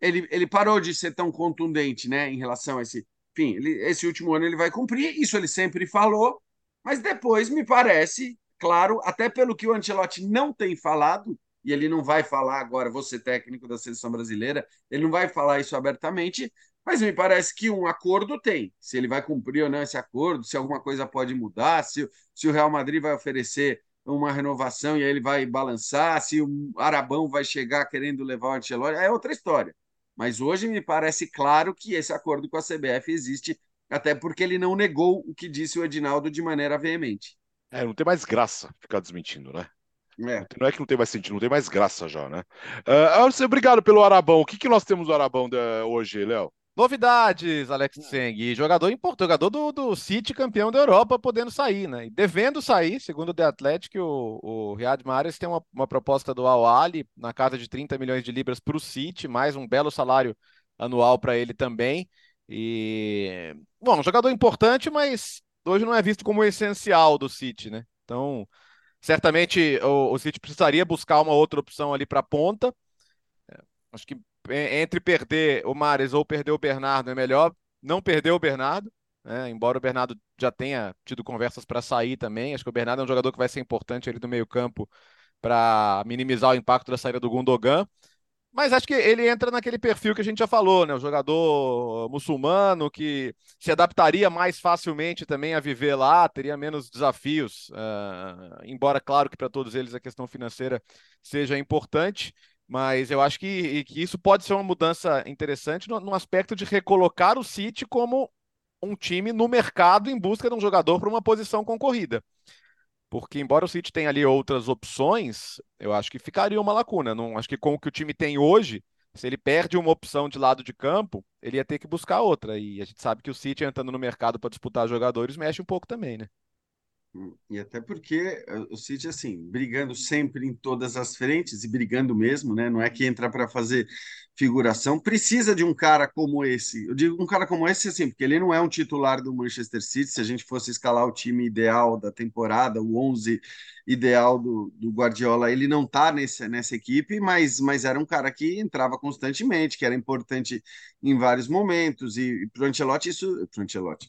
ele, ele parou de ser tão contundente, né, em relação a esse. Enfim, ele, esse último ano ele vai cumprir. Isso ele sempre falou, mas depois me parece, claro, até pelo que o Ancelotti não tem falado, e ele não vai falar agora, ser técnico da seleção brasileira, ele não vai falar isso abertamente, mas me parece que um acordo tem. Se ele vai cumprir ou não esse acordo, se alguma coisa pode mudar, se, se o Real Madrid vai oferecer uma renovação e aí ele vai balançar, se o Arabão vai chegar querendo levar o Ancelotti, é outra história. Mas hoje me parece claro que esse acordo com a CBF existe, até porque ele não negou o que disse o Edinaldo de maneira veemente. É, não tem mais graça ficar desmentindo, né? É. Não é que não tem mais sentido, não tem mais graça já, né? Uh, obrigado pelo Arabão. O que, que nós temos do Arabão de, hoje, Léo? Novidades, Alex Tseng. Jogador importante, jogador do, do City, campeão da Europa, podendo sair, né? E devendo sair, segundo o The Athletic, o, o Riyad Mahrez tem uma, uma proposta do Al Ali na casa de 30 milhões de libras para o City, mais um belo salário anual para ele também. E, bom, um jogador importante, mas hoje não é visto como essencial do City, né? Então, certamente o, o City precisaria buscar uma outra opção ali para a ponta. É, acho que entre perder o Mares ou perder o Bernardo, é melhor não perder o Bernardo, né? embora o Bernardo já tenha tido conversas para sair também. Acho que o Bernardo é um jogador que vai ser importante ali do meio-campo para minimizar o impacto da saída do Gundogan. Mas acho que ele entra naquele perfil que a gente já falou, né? O jogador muçulmano que se adaptaria mais facilmente também a viver lá, teria menos desafios, uh, embora, claro, que para todos eles a questão financeira seja importante. Mas eu acho que, que isso pode ser uma mudança interessante no, no aspecto de recolocar o City como um time no mercado em busca de um jogador para uma posição concorrida. Porque, embora o City tenha ali outras opções, eu acho que ficaria uma lacuna. Não, acho que com o que o time tem hoje, se ele perde uma opção de lado de campo, ele ia ter que buscar outra. E a gente sabe que o City entrando no mercado para disputar jogadores mexe um pouco também, né? E até porque eh, o City, assim, brigando sempre em todas as frentes, e brigando mesmo, né? Não é que entra para fazer figuração, precisa de um cara como esse. Eu digo um cara como esse, assim, porque ele não é um titular do Manchester City. Se a gente fosse escalar o time ideal da temporada, o 11 ideal do, do Guardiola, ele não tá nesse, nessa equipe, mas, mas era um cara que entrava constantemente, que era importante em vários momentos. E, e para o Ancelotti, isso.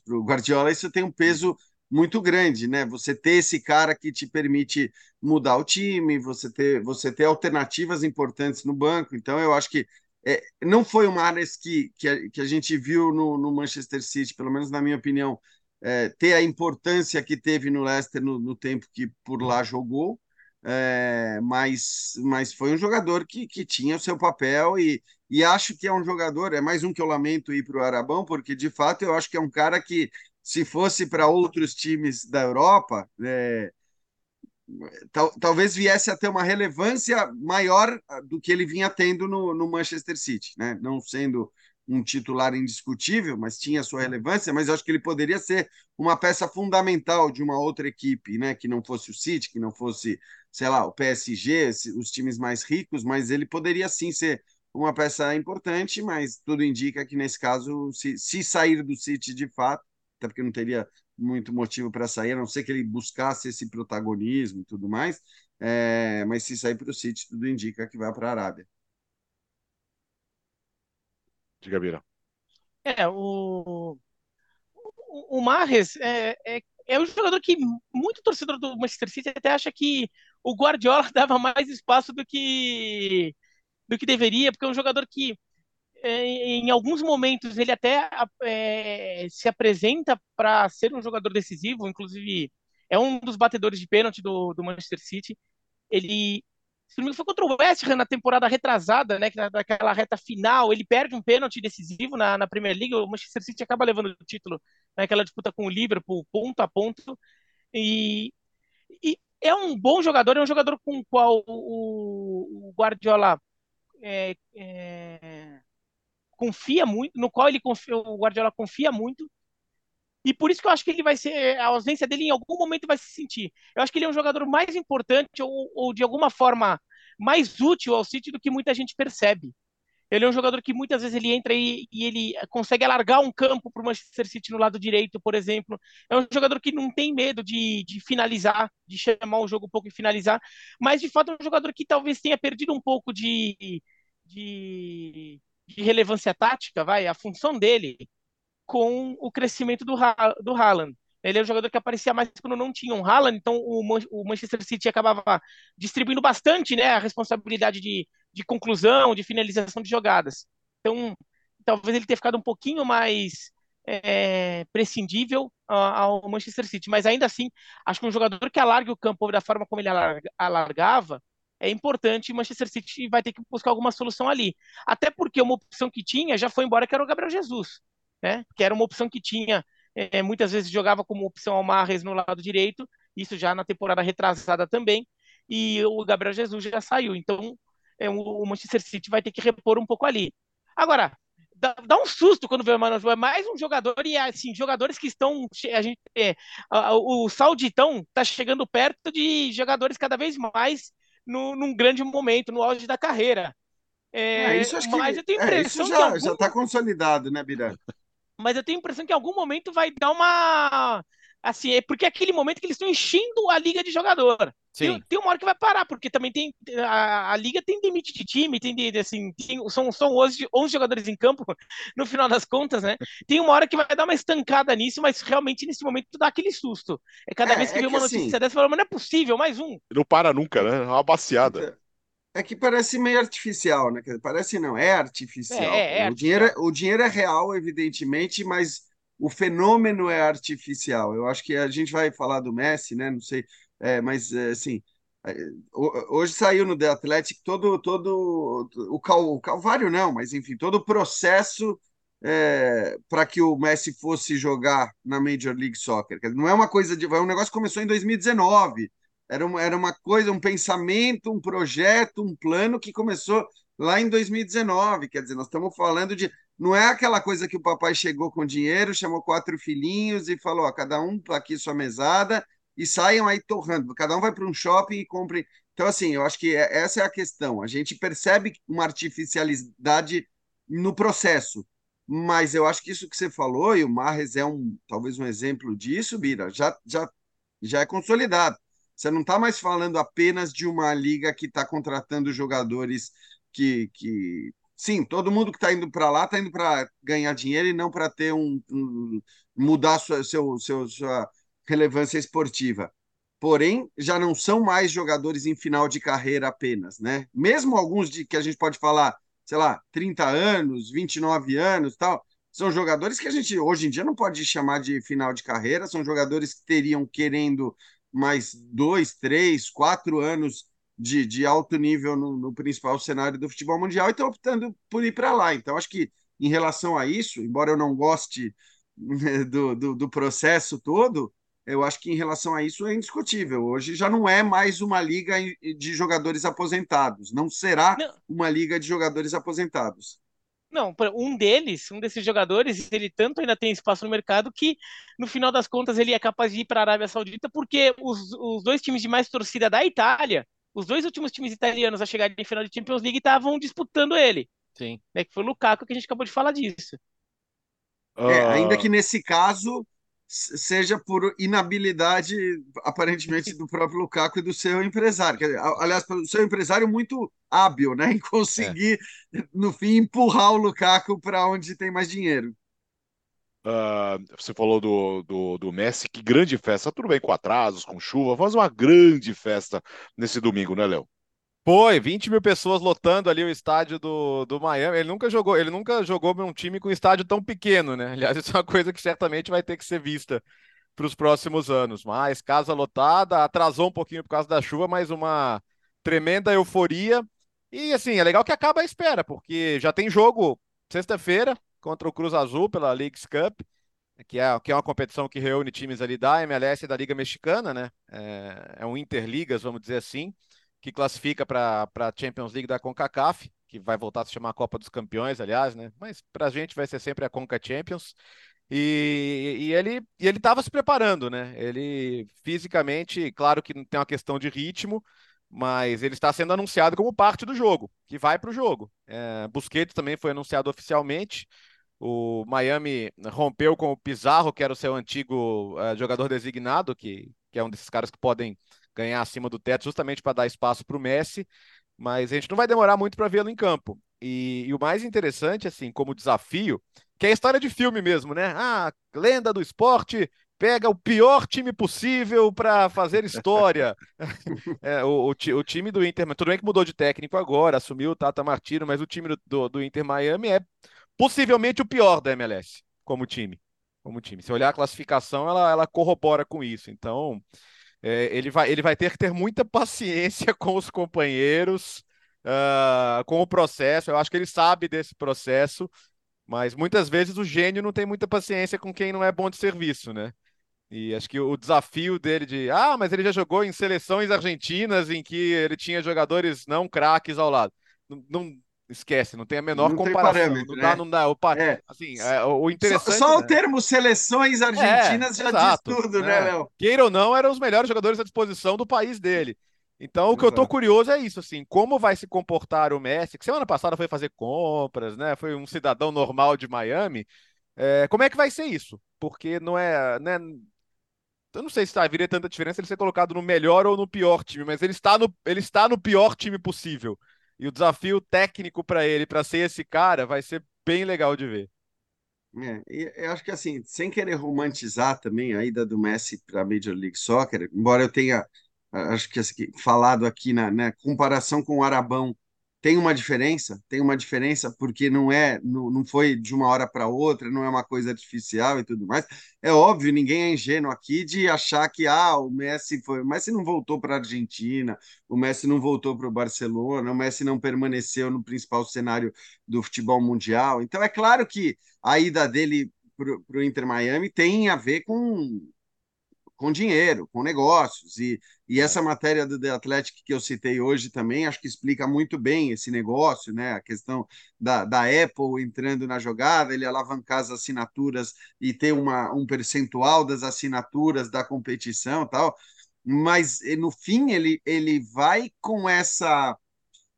Para o Guardiola, isso tem um peso muito grande, né? Você ter esse cara que te permite mudar o time, você ter, você ter alternativas importantes no banco. Então, eu acho que é, não foi uma área que, que, a, que a gente viu no, no Manchester City, pelo menos na minha opinião, é, ter a importância que teve no Leicester no, no tempo que por lá jogou. É, mas, mas foi um jogador que, que tinha o seu papel e, e acho que é um jogador, é mais um que eu lamento ir para o Arabão, porque de fato eu acho que é um cara que se fosse para outros times da Europa, é, tal, talvez viesse a ter uma relevância maior do que ele vinha tendo no, no Manchester City, né? Não sendo um titular indiscutível, mas tinha sua relevância, mas eu acho que ele poderia ser uma peça fundamental de uma outra equipe, né, que não fosse o City, que não fosse, sei lá, o PSG, os times mais ricos, mas ele poderia sim ser uma peça importante, mas tudo indica que nesse caso, se, se sair do City de fato, até porque não teria muito motivo para sair, a não ser que ele buscasse esse protagonismo e tudo mais. É, mas se sair para o City, tudo indica que vai para a Arábia. Diga, Bira. É, o, o, o Marres é, é, é um jogador que muito torcedor do Manchester City até acha que o Guardiola [laughs] dava mais espaço do que do que deveria, porque é um jogador que em alguns momentos ele até é, se apresenta para ser um jogador decisivo, inclusive é um dos batedores de pênalti do, do Manchester City. Ele foi contra o West Ham na temporada retrasada, né, naquela reta final, ele perde um pênalti decisivo na, na Premier League, o Manchester City acaba levando o título naquela disputa com o Liverpool, ponto a ponto, e, e é um bom jogador, é um jogador com o qual o, o Guardiola é, é, confia muito, no qual ele confia, o Guardiola confia muito. E por isso que eu acho que ele vai ser, a ausência dele em algum momento vai se sentir. Eu acho que ele é um jogador mais importante ou, ou de alguma forma mais útil ao City do que muita gente percebe. Ele é um jogador que muitas vezes ele entra e, e ele consegue alargar um campo para o Manchester City no lado direito, por exemplo. É um jogador que não tem medo de, de finalizar, de chamar o jogo um pouco e finalizar, mas de fato é um jogador que talvez tenha perdido um pouco de, de de relevância tática, vai, a função dele com o crescimento do, ha do Haaland. Ele é um jogador que aparecia mais quando não tinha um Haaland, então o, o Manchester City acabava distribuindo bastante né, a responsabilidade de, de conclusão, de finalização de jogadas. Então, talvez ele tenha ficado um pouquinho mais é, prescindível ao Manchester City, mas ainda assim, acho que um jogador que alargue o campo da forma como ele alargava, é importante, o Manchester City vai ter que buscar alguma solução ali. Até porque uma opção que tinha já foi embora, que era o Gabriel Jesus, né? Que era uma opção que tinha, é, muitas vezes jogava como opção ao Marres no lado direito, isso já na temporada retrasada também, e o Gabriel Jesus já saiu. Então, é, o Manchester City vai ter que repor um pouco ali. Agora, dá, dá, um susto quando vê o Mano é mais um jogador e assim jogadores que estão a gente é, o Sauditão está chegando perto de jogadores cada vez mais no, num grande momento, no auge da carreira. É, é isso acho mas que, eu tenho impressão é, isso já, algum... já está consolidado, né, Birã? Mas eu tenho a impressão que em algum momento vai dar uma assim, é porque é aquele momento que eles estão enchendo a liga de jogador. Tem, tem, uma hora que vai parar, porque também tem a, a liga tem limite de time, tem de, assim, tem, são, são 11, 11 jogadores em campo, [laughs] no final das contas, né? Tem uma hora que vai dar uma estancada nisso, mas realmente nesse momento dá aquele susto. É cada é, vez que é vê uma notícia assim, dessa, fala, mas não é possível, mais um. Não para nunca, né? É uma baciada. É que parece meio artificial, né? Parece não, é artificial. É, é, o, dinheiro, é, o dinheiro é real, evidentemente, mas o fenômeno é artificial. Eu acho que a gente vai falar do Messi, né? Não sei, é, mas é, assim, Hoje saiu no The Athletic todo, todo o, cal, o Calvário, não, mas enfim, todo o processo é, para que o Messi fosse jogar na Major League Soccer. Não é uma coisa de. É um negócio começou em 2019. Era uma, era uma coisa, um pensamento, um projeto, um plano que começou lá em 2019. Quer dizer, nós estamos falando de. Não é aquela coisa que o papai chegou com dinheiro, chamou quatro filhinhos e falou: ó, cada um aqui sua mesada e saiam aí torrando. Cada um vai para um shopping e compre. Então, assim, eu acho que é, essa é a questão. A gente percebe uma artificialidade no processo mas eu acho que isso que você falou, e o Marres é um talvez um exemplo disso, Bira, já, já, já é consolidado. Você não está mais falando apenas de uma liga que está contratando jogadores que, que. Sim, todo mundo que está indo para lá está indo para ganhar dinheiro e não para ter um, um. mudar sua, seu, seu, sua relevância esportiva. Porém, já não são mais jogadores em final de carreira apenas, né? Mesmo alguns de que a gente pode falar sei lá, 30 anos, 29 anos tal. São jogadores que a gente hoje em dia não pode chamar de final de carreira, são jogadores que teriam querendo mais dois, três, quatro anos de, de alto nível no, no principal cenário do futebol mundial e estão optando por ir para lá. Então, acho que em relação a isso, embora eu não goste do, do, do processo todo, eu acho que em relação a isso é indiscutível. Hoje já não é mais uma liga de jogadores aposentados, não será não. uma liga de jogadores aposentados. Não, um deles, um desses jogadores, ele tanto ainda tem espaço no mercado que, no final das contas, ele é capaz de ir para a Arábia Saudita, porque os, os dois times de mais torcida da Itália, os dois últimos times italianos a chegar em final de Champions League estavam disputando ele. Sim. Né, que foi o Lukaku que a gente acabou de falar disso. É, ainda que nesse caso seja por inabilidade, aparentemente, do próprio Lukaku e do seu empresário. aliás, do seu empresário muito hábil né, em conseguir, é. no fim, empurrar o Lukaku para onde tem mais dinheiro. Uh, você falou do, do, do, Messi, que grande festa. Tudo bem com atrasos, com chuva, faz uma grande festa nesse domingo, né, Léo? Foi, 20 mil pessoas lotando ali o estádio do, do Miami. Ele nunca jogou, ele nunca jogou um time com estádio tão pequeno, né? Aliás, [laughs] isso é uma coisa que certamente vai ter que ser vista para os próximos anos. Mas casa lotada, atrasou um pouquinho por causa da chuva, mas uma tremenda euforia. E assim, é legal que acaba a espera, porque já tem jogo sexta-feira contra o Cruz Azul pela Leagues Cup, que é, que é uma competição que reúne times ali da MLS e da Liga Mexicana, né? É, é um Interligas, vamos dizer assim que classifica para a Champions League da CONCACAF, que vai voltar a se chamar Copa dos Campeões, aliás, né? Mas para a gente vai ser sempre a Conca Champions. E, e ele e ele estava se preparando, né? Ele fisicamente, claro que tem uma questão de ritmo, mas ele está sendo anunciado como parte do jogo, que vai para o jogo. É, Busquets também foi anunciado oficialmente. O Miami rompeu com o Pizarro, que era o seu antigo uh, jogador designado, que, que é um desses caras que podem ganhar acima do teto, justamente para dar espaço para o Messi, mas a gente não vai demorar muito para vê-lo em campo. E, e, o mais interessante, assim, como desafio, que é a história de filme mesmo, né? Ah, lenda do esporte pega o pior time possível para fazer história. [laughs] é, o, o, o, time do Inter, tudo bem que mudou de técnico agora, assumiu o Tata Martino, mas o time do, do Inter Miami é possivelmente o pior da MLS como time. Como time. Se olhar a classificação, ela, ela corrobora com isso. Então, é, ele, vai, ele vai ter que ter muita [laughs] paciência com os companheiros, uh, com o processo. Eu acho que ele sabe desse processo, mas muitas vezes o gênio não tem muita paciência com quem não é bom de serviço, né? E acho que o desafio dele de, ah, mas ele já jogou em seleções argentinas em que ele tinha jogadores não craques ao lado. Não, não, esquece, não tem a menor não comparação. não dá, né? não dá. O, é. assim, é, o interessante. Só, só né? o termo seleções argentinas é, já exato, diz tudo, né, né, Léo? Queira ou não, eram os melhores jogadores à disposição do país dele. Então, o que eu tô curioso é isso, assim, como vai se comportar o Messi, que semana passada foi fazer compras, né? Foi um cidadão normal de Miami. É, como é que vai ser isso? Porque não é, né, eu não sei se tá, viria tanta diferença ele ser colocado no melhor ou no pior time, mas ele está no, ele está no pior time possível. E o desafio técnico para ele, para ser esse cara, vai ser bem legal de ver. É, eu acho que assim, sem querer romantizar também a ida do Messi para a Major League Soccer, embora eu tenha, acho que assim, falado aqui na, na, comparação com o Arabão tem uma diferença, tem uma diferença porque não é, não, não foi de uma hora para outra, não é uma coisa artificial e tudo mais. É óbvio, ninguém é ingênuo aqui de achar que ah, o Messi foi, o Messi não voltou para a Argentina, o Messi não voltou para o Barcelona, o Messi não permaneceu no principal cenário do futebol mundial. Então é claro que a ida dele para o Inter Miami tem a ver com com dinheiro, com negócios. E, e essa matéria do The Athletic que eu citei hoje também, acho que explica muito bem esse negócio, né? A questão da, da Apple entrando na jogada, ele alavancar as assinaturas e ter uma, um percentual das assinaturas da competição tal. Mas no fim ele, ele vai com essa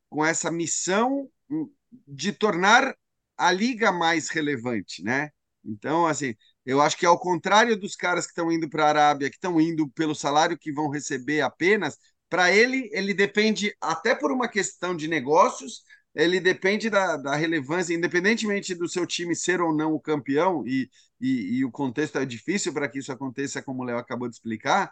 com essa missão de tornar a liga mais relevante, né? Então, assim, eu acho que ao contrário dos caras que estão indo para a Arábia, que estão indo pelo salário que vão receber apenas, para ele, ele depende, até por uma questão de negócios, ele depende da, da, relevância, independentemente do seu time ser ou não o campeão, e, e, e o contexto é difícil para que isso aconteça, como o Léo acabou de explicar.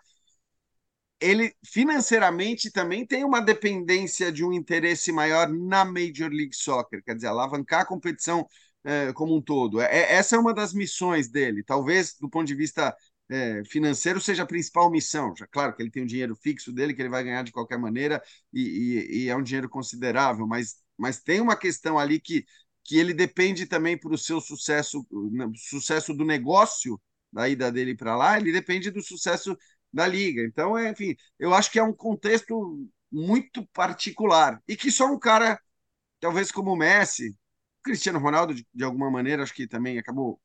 Ele financeiramente também tem uma dependência de um interesse maior na Major League Soccer, quer dizer, alavancar a competição é, como um todo. É, é, essa é uma das missões dele. Talvez, do ponto de vista é, financeiro, seja a principal missão. Já claro que ele tem um dinheiro fixo dele, que ele vai ganhar de qualquer maneira, e, e, e é um dinheiro considerável, mas, mas tem uma questão ali que, que ele depende também para o seu sucesso, sucesso do negócio da ida dele para lá, ele depende do sucesso da liga. Então, é, enfim, eu acho que é um contexto muito particular e que só um cara, talvez como o Messi, Cristiano Ronaldo, de, de, alguma maneira, acho que também acabou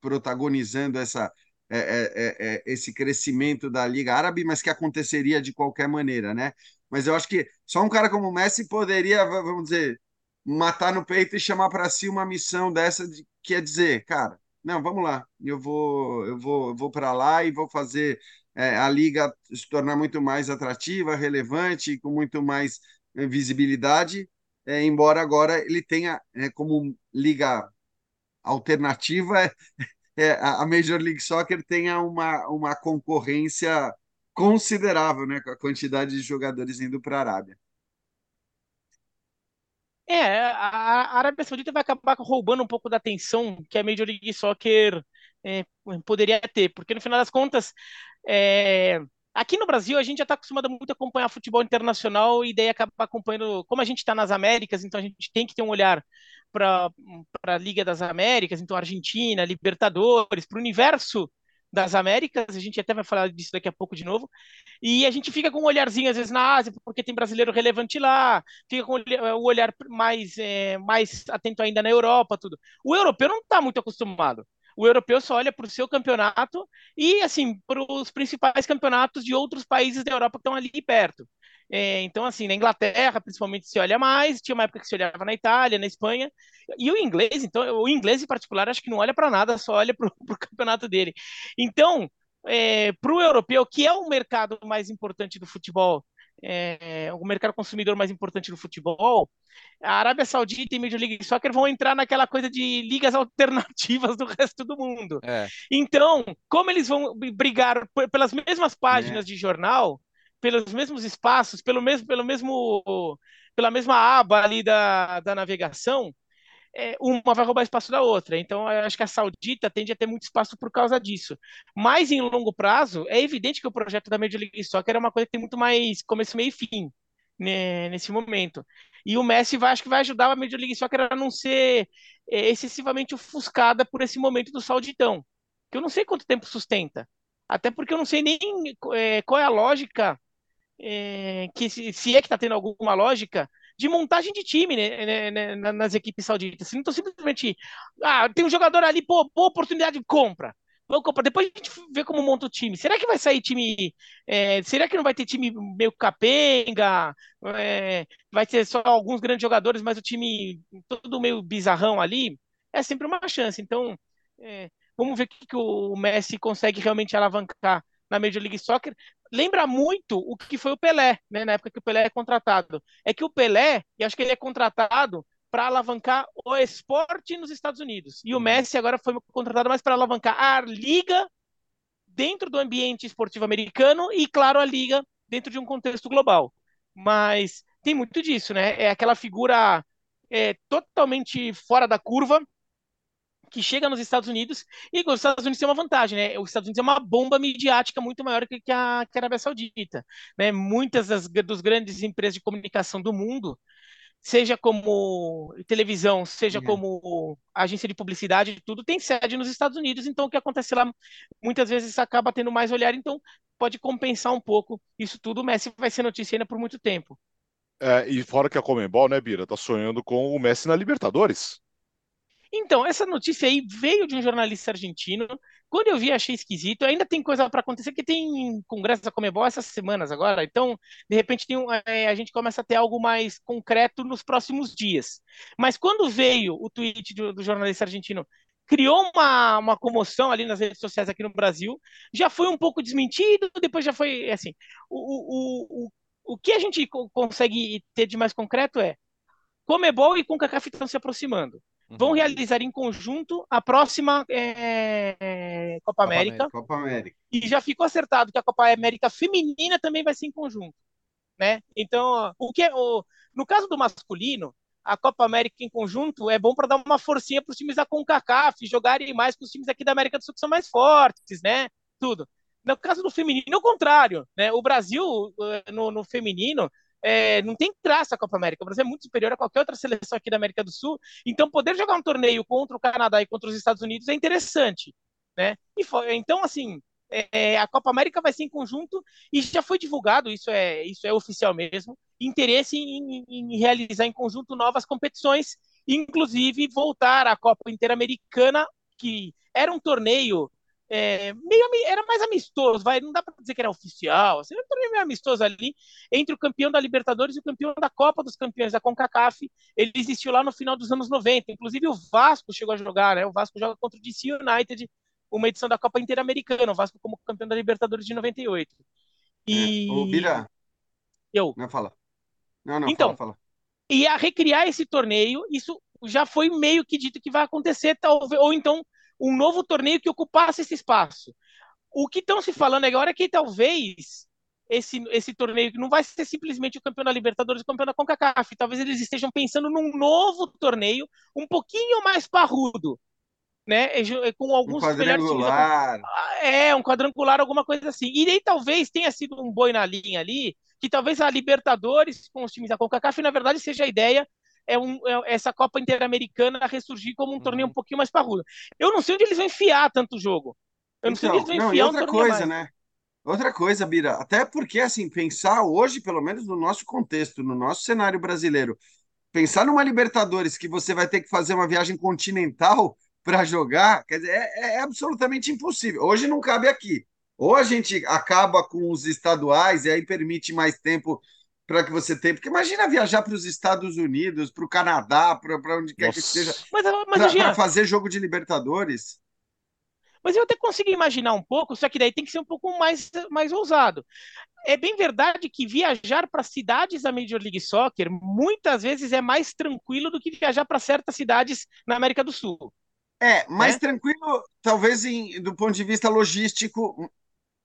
protagonizando essa, é, é, é, é, esse crescimento da Liga Árabe, mas que aconteceria de qualquer maneira, né? Mas eu acho que só um cara como o Messi poderia, vamos dizer, matar no peito e chamar para si uma missão dessa, de, que é dizer, cara, não, vamos lá, eu vou, eu vou, eu vou para lá e vou fazer é, a liga se tornar muito mais atrativa, relevante, com muito mais é, visibilidade é, embora agora ele tenha é, como liga alternativa é, é a Major League Soccer tenha uma, uma concorrência considerável, né, com a quantidade de jogadores indo para a Arábia. É, a Arábia Saudita vai acabar roubando um pouco da atenção que a Major League Soccer é, poderia ter, porque no final das contas, é, Aqui no Brasil, a gente já está acostumado muito a acompanhar futebol internacional e daí acaba acompanhando. Como a gente está nas Américas, então a gente tem que ter um olhar para a Liga das Américas, então Argentina, Libertadores, para o universo das Américas, a gente até vai falar disso daqui a pouco de novo, e a gente fica com um olharzinho às vezes na Ásia, porque tem brasileiro relevante lá, fica com o olhar mais, é, mais atento ainda na Europa, tudo. O europeu não está muito acostumado o europeu só olha para o seu campeonato e, assim, para os principais campeonatos de outros países da Europa que estão ali perto. É, então, assim, na Inglaterra, principalmente, se olha mais, tinha uma época que se olhava na Itália, na Espanha, e o inglês, então, o inglês em particular, acho que não olha para nada, só olha para o [laughs] campeonato dele. Então, é, para o europeu, que é o mercado mais importante do futebol é, o mercado consumidor mais importante do futebol, a Arábia Saudita e Major League Soccer vão entrar naquela coisa de ligas [laughs] alternativas do resto do mundo. É. Então, como eles vão brigar pelas mesmas páginas é. de jornal, pelos mesmos espaços, pelo mesmo, pelo mesmo, pela mesma aba ali da, da navegação, uma vai roubar espaço da outra. Então, eu acho que a Saudita tende a ter muito espaço por causa disso. Mas, em longo prazo, é evidente que o projeto da Major League Soccer é uma coisa que tem muito mais começo, meio e fim né, nesse momento. E o Messi vai, acho que vai ajudar a Major League Soccer a não ser é, excessivamente ofuscada por esse momento do Sauditão, que eu não sei quanto tempo sustenta. Até porque eu não sei nem é, qual é a lógica, é, que se, se é que está tendo alguma lógica de montagem de time né, né, né nas equipes sauditas. Não estou simplesmente. Ah, tem um jogador ali, pô, boa oportunidade, compra. Vamos comprar. Depois a gente vê como monta o time. Será que vai sair time. É, será que não vai ter time meio capenga? É, vai ter só alguns grandes jogadores, mas o time todo meio bizarrão ali? É sempre uma chance. Então, é, vamos ver o que, que o Messi consegue realmente alavancar na Major League Soccer, lembra muito o que foi o Pelé, né, na época que o Pelé é contratado. É que o Pelé, e acho que ele é contratado para alavancar o esporte nos Estados Unidos. E o Messi agora foi contratado mais para alavancar a liga dentro do ambiente esportivo americano e, claro, a liga dentro de um contexto global. Mas tem muito disso, né? É aquela figura é, totalmente fora da curva que chega nos Estados Unidos e os Estados Unidos tem uma vantagem, né? Os Estados Unidos é uma bomba midiática muito maior que a, que a Arábia Saudita, né? Muitas das dos grandes empresas de comunicação do mundo seja como televisão, seja é. como agência de publicidade, tudo tem sede nos Estados Unidos, então o que acontece lá muitas vezes acaba tendo mais olhar, então pode compensar um pouco isso tudo. O Messi vai ser notícia ainda por muito tempo. É, e fora que a Comembol, né, Bira, tá sonhando com o Messi na Libertadores. Então, essa notícia aí veio de um jornalista argentino. Quando eu vi, achei esquisito. Ainda tem coisa para acontecer, que tem congresso da Comebol essas semanas agora. Então, de repente, um, é, a gente começa a ter algo mais concreto nos próximos dias. Mas quando veio o tweet do, do jornalista argentino, criou uma, uma comoção ali nas redes sociais aqui no Brasil. Já foi um pouco desmentido, depois já foi assim. O, o, o, o que a gente consegue ter de mais concreto é Comebol e CONCACAF estão se aproximando vão uhum. realizar em conjunto a próxima é, Copa, Copa América. Copa América. E já ficou acertado que a Copa América feminina também vai ser em conjunto, né? Então, o que é, o, no caso do masculino, a Copa América em conjunto é bom para dar uma forcinha para os times da CONCACAF jogarem mais com os times aqui da América do Sul que são mais fortes, né? Tudo. No caso do feminino, é o contrário, né? O Brasil eh, no, no feminino é, não tem graça a Copa América. O Brasil é muito superior a qualquer outra seleção aqui da América do Sul. Então, poder jogar um torneio contra o Canadá e contra os Estados Unidos é interessante. Né? E foi, então, assim, é, a Copa América vai ser em conjunto e já foi divulgado, isso é, isso é oficial mesmo, interesse em, em realizar em conjunto novas competições, inclusive voltar à Copa Interamericana, que era um torneio é, meio, era mais amistoso, vai, não dá para dizer que era oficial, assim, era um torneio meio amistoso ali, entre o campeão da Libertadores e o campeão da Copa dos Campeões da CONCACAF, ele existiu lá no final dos anos 90, inclusive o Vasco chegou a jogar, né, o Vasco joga contra o DC United, uma edição da Copa Interamericana, o Vasco como campeão da Libertadores de 98. E... É, o Bira... Eu. Não, fala. Não, não, então, fala, fala. E a recriar esse torneio, isso já foi meio que dito que vai acontecer, talvez, ou então um novo torneio que ocupasse esse espaço. O que estão se falando agora é que talvez esse, esse torneio não vai ser simplesmente o campeão da Libertadores e o campeão da CONCACAF. Talvez eles estejam pensando num novo torneio um pouquinho mais parrudo. Né, com alguns um quadrangular. É, um quadrangular, alguma coisa assim. E aí talvez tenha sido um boi na linha ali, que talvez a Libertadores com os times da CONCACAF, na verdade, seja a ideia é, um, é essa Copa Interamericana ressurgir como um uhum. torneio um pouquinho mais parrudo. Eu não sei onde eles vão enfiar tanto jogo. Eu não então, sei onde eles vão então, não, enfiar outra um coisa, mais. né? Outra coisa, Bira, até porque, assim, pensar hoje, pelo menos no nosso contexto, no nosso cenário brasileiro, pensar numa Libertadores que você vai ter que fazer uma viagem continental [laughs] para jogar, quer dizer, é, é, absolutamente impossível. Hoje não cabe aqui. Ou a gente acaba com os estaduais e aí permite mais tempo para que você tenha. Porque imagina viajar para os Estados Unidos, para o Canadá, para onde quer Nossa. que seja, para fazer jogo de Libertadores. Mas eu até consigo imaginar um pouco, só que daí tem que ser um pouco mais, mais ousado. É bem verdade que viajar para cidades da Major League Soccer muitas vezes é mais tranquilo do que viajar para certas cidades na América do Sul. É, mais é? tranquilo, talvez em, do ponto de vista logístico.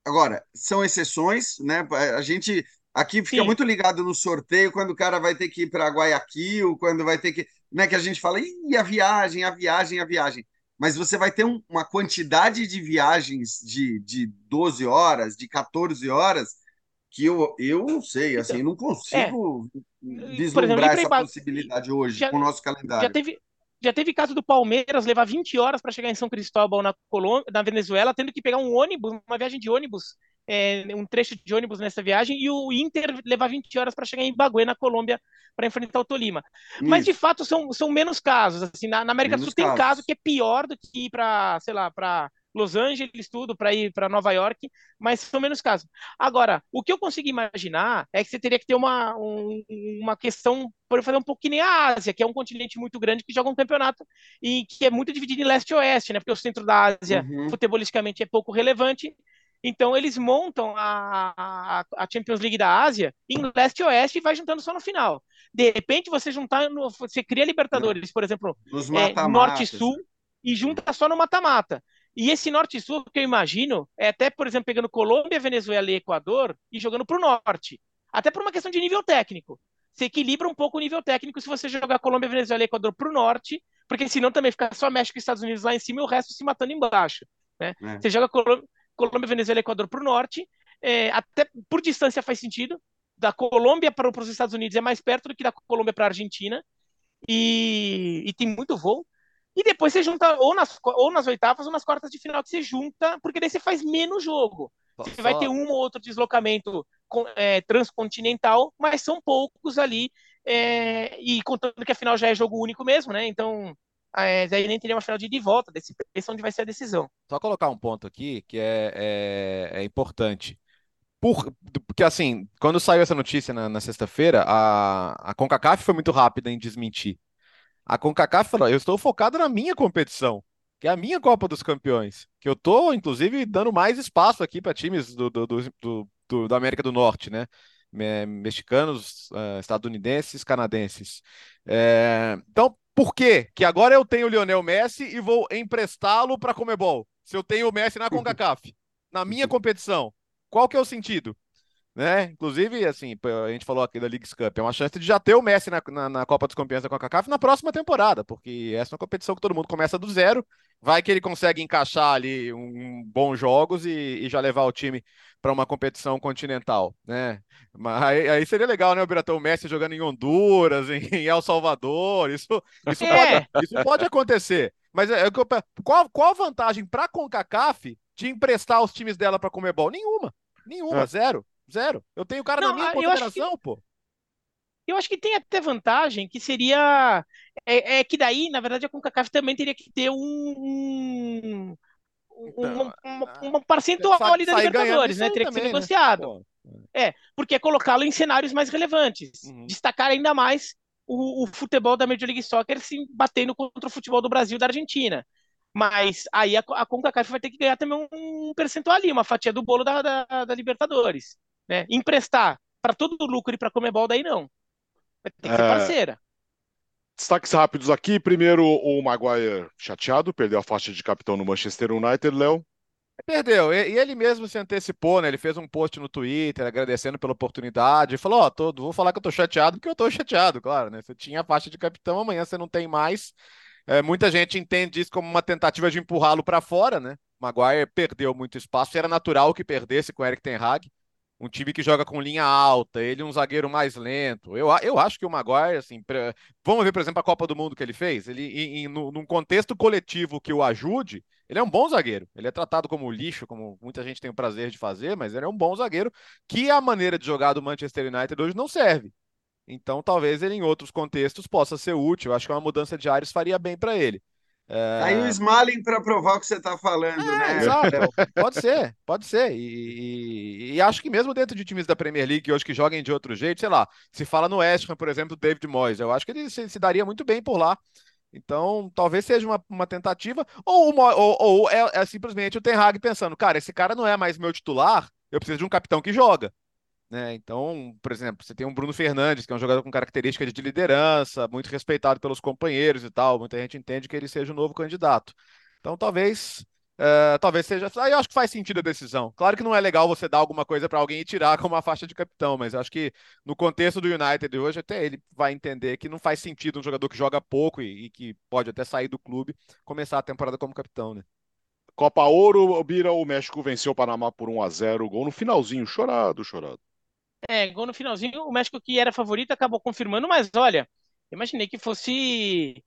Agora, são exceções, né? A gente Aqui fica Sim. muito ligado no sorteio, quando o cara vai ter que ir para Guayaquil, quando vai ter que. Né, que a gente fala, Ih, a viagem, a viagem, a viagem. Mas você vai ter um, uma quantidade de viagens de, de 12 horas, de 14 horas, que eu, eu não sei, assim, então, não consigo é. vislumbrar exemplo, essa possibilidade hoje já, com o nosso calendário. Já teve, já teve caso do Palmeiras levar 20 horas para chegar em São Cristóbal, na, Colômbia, na Venezuela, tendo que pegar um ônibus, uma viagem de ônibus é, um trecho de ônibus nessa viagem e o Inter levar 20 horas para chegar em Bagué, na Colômbia, para enfrentar o Tolima. Isso. Mas de fato são, são menos casos. Assim, na, na América menos do Sul casos. tem caso que é pior do que ir para, sei lá, para Los Angeles, tudo, para ir para Nova York, mas são menos casos. Agora, o que eu consigo imaginar é que você teria que ter uma, um, uma questão, por fazer um pouco que nem a Ásia, que é um continente muito grande que joga um campeonato e que é muito dividido em leste e oeste, né? Porque o centro da Ásia, uhum. futebolisticamente, é pouco relevante então eles montam a, a, Champions League da Ásia em leste e oeste e vai juntando só no final. De repente você juntar, no, você cria Libertadores, por exemplo, é, norte e sul e junta só no mata-mata. E esse norte e sul que eu imagino é até, por exemplo, pegando Colômbia, Venezuela e Equador e jogando para o norte. Até por uma questão de nível técnico. você equilibra um pouco o nível técnico se você jogar Colômbia, Venezuela e Equador para o norte, porque senão também fica só México e Estados Unidos lá em cima e o resto se matando embaixo. Né? É. Você joga Colômbia, Colômbia, Venezuela e Equador para o norte, é, até por distância faz sentido. Da Colômbia para os Estados Unidos é mais perto do que da Colômbia para a Argentina, e, e tem muito voo. E depois você junta ou nas, ou nas oitavas ou nas quartas de final que você junta, porque daí você faz menos jogo. Você vai ter um ou outro deslocamento é, transcontinental, mas são poucos ali. É, e contando que a final já é jogo único mesmo, né? Então, é, aí nem teria uma final de ida e volta, desse, esse é onde vai ser a decisão. Só colocar um ponto aqui que é, é, é importante. Por, porque assim, quando saiu essa notícia na, na sexta-feira, a, a CONCACAF foi muito rápida em desmentir. A CONCACAF falou: eu estou focado na minha competição, que é a minha Copa dos Campeões. Que eu estou, inclusive, dando mais espaço aqui para times do, do, do, do, da América do Norte, né? Mexicanos, uh, estadunidenses, canadenses. É... Então, por quê? Que agora eu tenho o Lionel Messi e vou emprestá-lo para Comebol. Se eu tenho o Messi na [laughs] CONCACAF, na minha competição, qual que é o sentido? Né? Inclusive, assim, a gente falou aqui da Leagues Cup, é uma chance de já ter o Messi na, na, na Copa dos Campeões da CONCACAF na próxima temporada, porque essa é uma competição que todo mundo começa do zero, vai que ele consegue encaixar ali um, bons jogos e, e já levar o time para uma competição continental, né? Mas aí, aí, seria legal, né, o Biratão Messi jogando em Honduras, [laughs] em, em El Salvador, isso, isso, é. pode, isso pode acontecer. Mas é, é qual, qual a vantagem para a CONCACAF de emprestar os times dela para Comebol? Nenhuma. Nenhuma, é. zero. Zero. Eu tenho o cara não, na minha ah, confederação, pô. Eu acho que tem até vantagem que seria. É, é, que daí, na verdade, a CONCACAF também teria que ter um. um, então, um, um percentual ali da Libertadores, né? Teria que ser né? negociado. Né? É, porque é colocá-lo em cenários mais relevantes. Uhum. Destacar ainda mais o, o, futebol da Major League Soccer se batendo contra o futebol do Brasil e da Argentina. Mas aí a, a CONCACAF vai ter que ganhar também um percentual ali, uma fatia do bolo da, da, da Libertadores. Né? Emprestar para todo o lucro e para Comebol, daí não. Vai ter que ser é. parceira. Destaques rápidos aqui. Primeiro, o Maguire chateado, perdeu a faixa de capitão no Manchester United, Léo. Perdeu, e ele mesmo se antecipou, né? Ele fez um post no Twitter agradecendo pela oportunidade. Falou: Ó, oh, vou falar que eu tô chateado, porque eu tô chateado, claro, né? Você tinha a faixa de capitão, amanhã você não tem mais. É, muita gente entende isso como uma tentativa de empurrá-lo para fora, né? Maguire perdeu muito espaço, era natural que perdesse com o Eric Ten Hag um time que joga com linha alta, ele um zagueiro mais lento. Eu, eu acho que o Maguire, assim, pra... vamos ver, por exemplo, a Copa do Mundo que ele fez. Ele, em, em, num contexto coletivo que o ajude, ele é um bom zagueiro. Ele é tratado como lixo, como muita gente tem o prazer de fazer, mas ele é um bom zagueiro que a maneira de jogar do Manchester United hoje não serve. Então, talvez ele em outros contextos possa ser útil. Acho que uma mudança de áreas faria bem para ele. É... Aí o Smalling para provar o que você está falando, é, né? Exato. pode ser, pode ser. E, e, e, acho que mesmo dentro de times da Premier League hoje que joguem de outro jeito, sei lá, se fala no West Ham, por exemplo, do David Moyes, eu acho que ele se, se, daria muito bem por lá. Então, talvez seja uma, uma tentativa, ou, ou, ou é, é, simplesmente o Ten Hag pensando, cara, esse cara não é mais meu titular, eu preciso de um capitão que joga. Né? Então, por exemplo, você tem um Bruno Fernandes, que é um jogador com características de liderança, muito respeitado pelos companheiros e tal. Muita gente entende que ele seja o novo candidato. Então, talvez, uh, talvez seja. Aí eu acho que faz sentido a decisão. Claro que não é legal você dar alguma coisa para alguém e tirar [laughs] com uma faixa de capitão, mas acho que no contexto do United hoje, até ele vai entender que não faz sentido um jogador que joga pouco e, e que pode até sair do clube começar a temporada como capitão, né? Copa Ouro, Bira, o México venceu o Panamá por 1 a 0 gol no finalzinho, chorado, chorado. É, gol no finalzinho, o México que era favorito acabou confirmando, mas olha, imaginei que fosse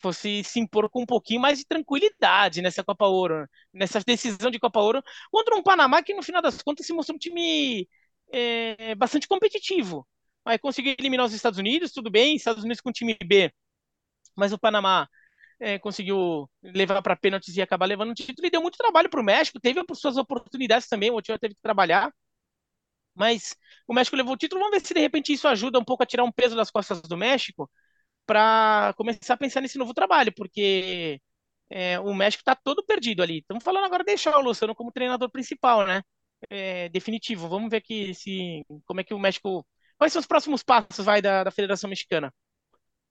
fosse se impor com um pouquinho mais de tranquilidade nessa Copa Ouro, nessa decisão de Copa Ouro, contra um Panamá que no final das contas se mostrou um time é, bastante competitivo. Aí conseguiu eliminar os Estados Unidos, tudo bem, Estados Unidos com time B, mas o Panamá é, conseguiu levar para pênaltis e acabar levando o título e deu muito trabalho para o México, teve suas oportunidades também, o Ochoa teve que trabalhar, mas o México levou o título. Vamos ver se de repente isso ajuda um pouco a tirar um peso das costas do México para começar a pensar nesse novo trabalho, porque é, o México está todo perdido ali. Estamos falando agora de deixar o Luciano como treinador principal, né? É, definitivo. Vamos ver aqui se como é que o México. Quais são os próximos passos vai da, da Federação Mexicana?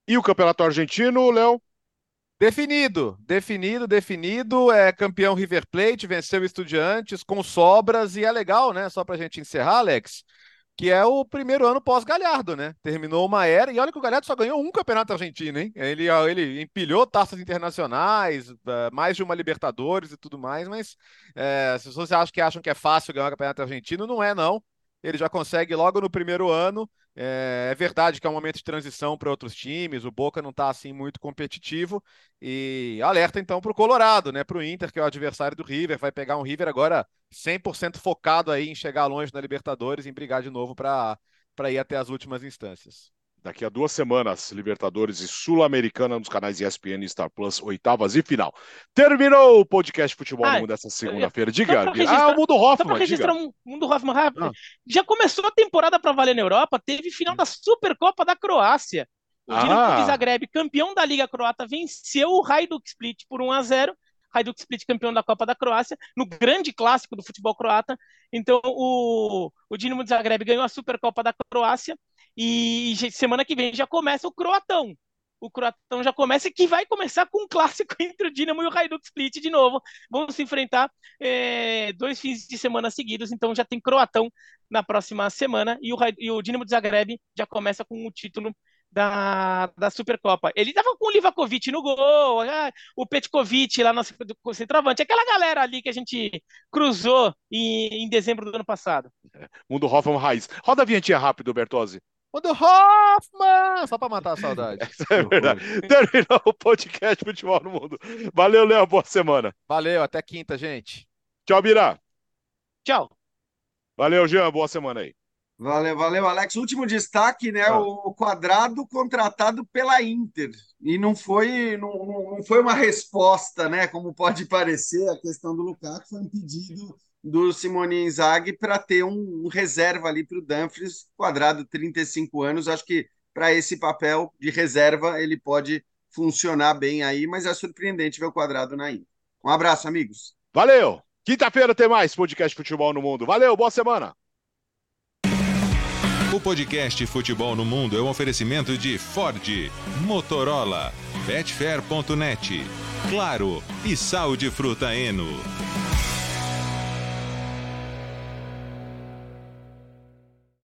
E o Campeonato Argentino, Léo? Definido, definido, definido. É campeão River Plate, venceu Estudiantes com sobras e é legal, né? Só para a gente encerrar, Alex, que é o primeiro ano pós-Galhardo, né? Terminou uma era, e olha que o Galhardo só ganhou um campeonato argentino, hein? Ele, ele empilhou taças internacionais, eh, mais de uma Libertadores e tudo mais, mas é, se vocês acham que acham que é fácil ganhar o campeonato argentino, não é, não. Ele já consegue logo no primeiro ano. É, é verdade que é um momento de transição para outros times, o Boca não está assim muito competitivo. E alerta então para o Colorado, né? Para o Inter, que é o adversário do River, vai pegar um River agora 100% focado aí em chegar longe na Libertadores, em brigar de novo para ir até as últimas instâncias. Daqui a duas semanas, Libertadores e Sul-Americana nos canais ESPN e Star Plus, oitavas e final. Terminou o podcast Futebol ah, no Mundo dessa segunda-feira. Diga, ah, o Mundo Hoffman. Só registrar um Mundo Hoffman rápido. Ah. Já começou a temporada para valer na Europa, teve final da Supercopa da Croácia. O ah. Dinamo Zagreb, campeão da Liga Croata, venceu o Hajduk Split por 1 a 0 Hajduk Split campeão da Copa da Croácia, no grande clássico do futebol croata. Então, o, o Dinamo de Zagreb ganhou a Supercopa da Croácia e semana que vem já começa o Croatão. O Croatão já começa, que vai começar com um clássico [laughs] entre o Dinamo e o Hajduk Split de novo. Vão se enfrentar é, dois fins de semana seguidos, então já tem Croatão na próxima semana e o, e o Dinamo de Zagreb já começa com o título da, da Supercopa. Ele tava com o Livakovic no gol, ah, o Petkovic lá no centroavante, aquela galera ali que a gente cruzou em, em dezembro do ano passado. É, mundo Hoffman Raiz. Roda a vinhetinha rápido, Bertozzi. Mundo Hoffman! Só para matar a saudade. [laughs] é verdade. Terminou o podcast Futebol no Mundo. Valeu, Léo. Boa semana. Valeu, até quinta, gente. Tchau, Bira. Tchau. Valeu, Jean. Boa semana aí. Valeu, valeu, Alex. Último destaque, né? Ah. O quadrado contratado pela Inter. E não foi, não, não foi uma resposta, né? Como pode parecer, a questão do Lukaku foi um pedido do Simone Inzaghi para ter um, um, reserva ali para o Dumfries, quadrado 35 anos. Acho que para esse papel de reserva ele pode funcionar bem aí, mas é surpreendente ver o quadrado na Inter. Um abraço, amigos. Valeu! Quinta-feira tem mais podcast Futebol no Mundo. Valeu, boa semana! O podcast Futebol no Mundo é um oferecimento de Ford, Motorola, Betfair.net, Claro e Sal de Fruta Eno.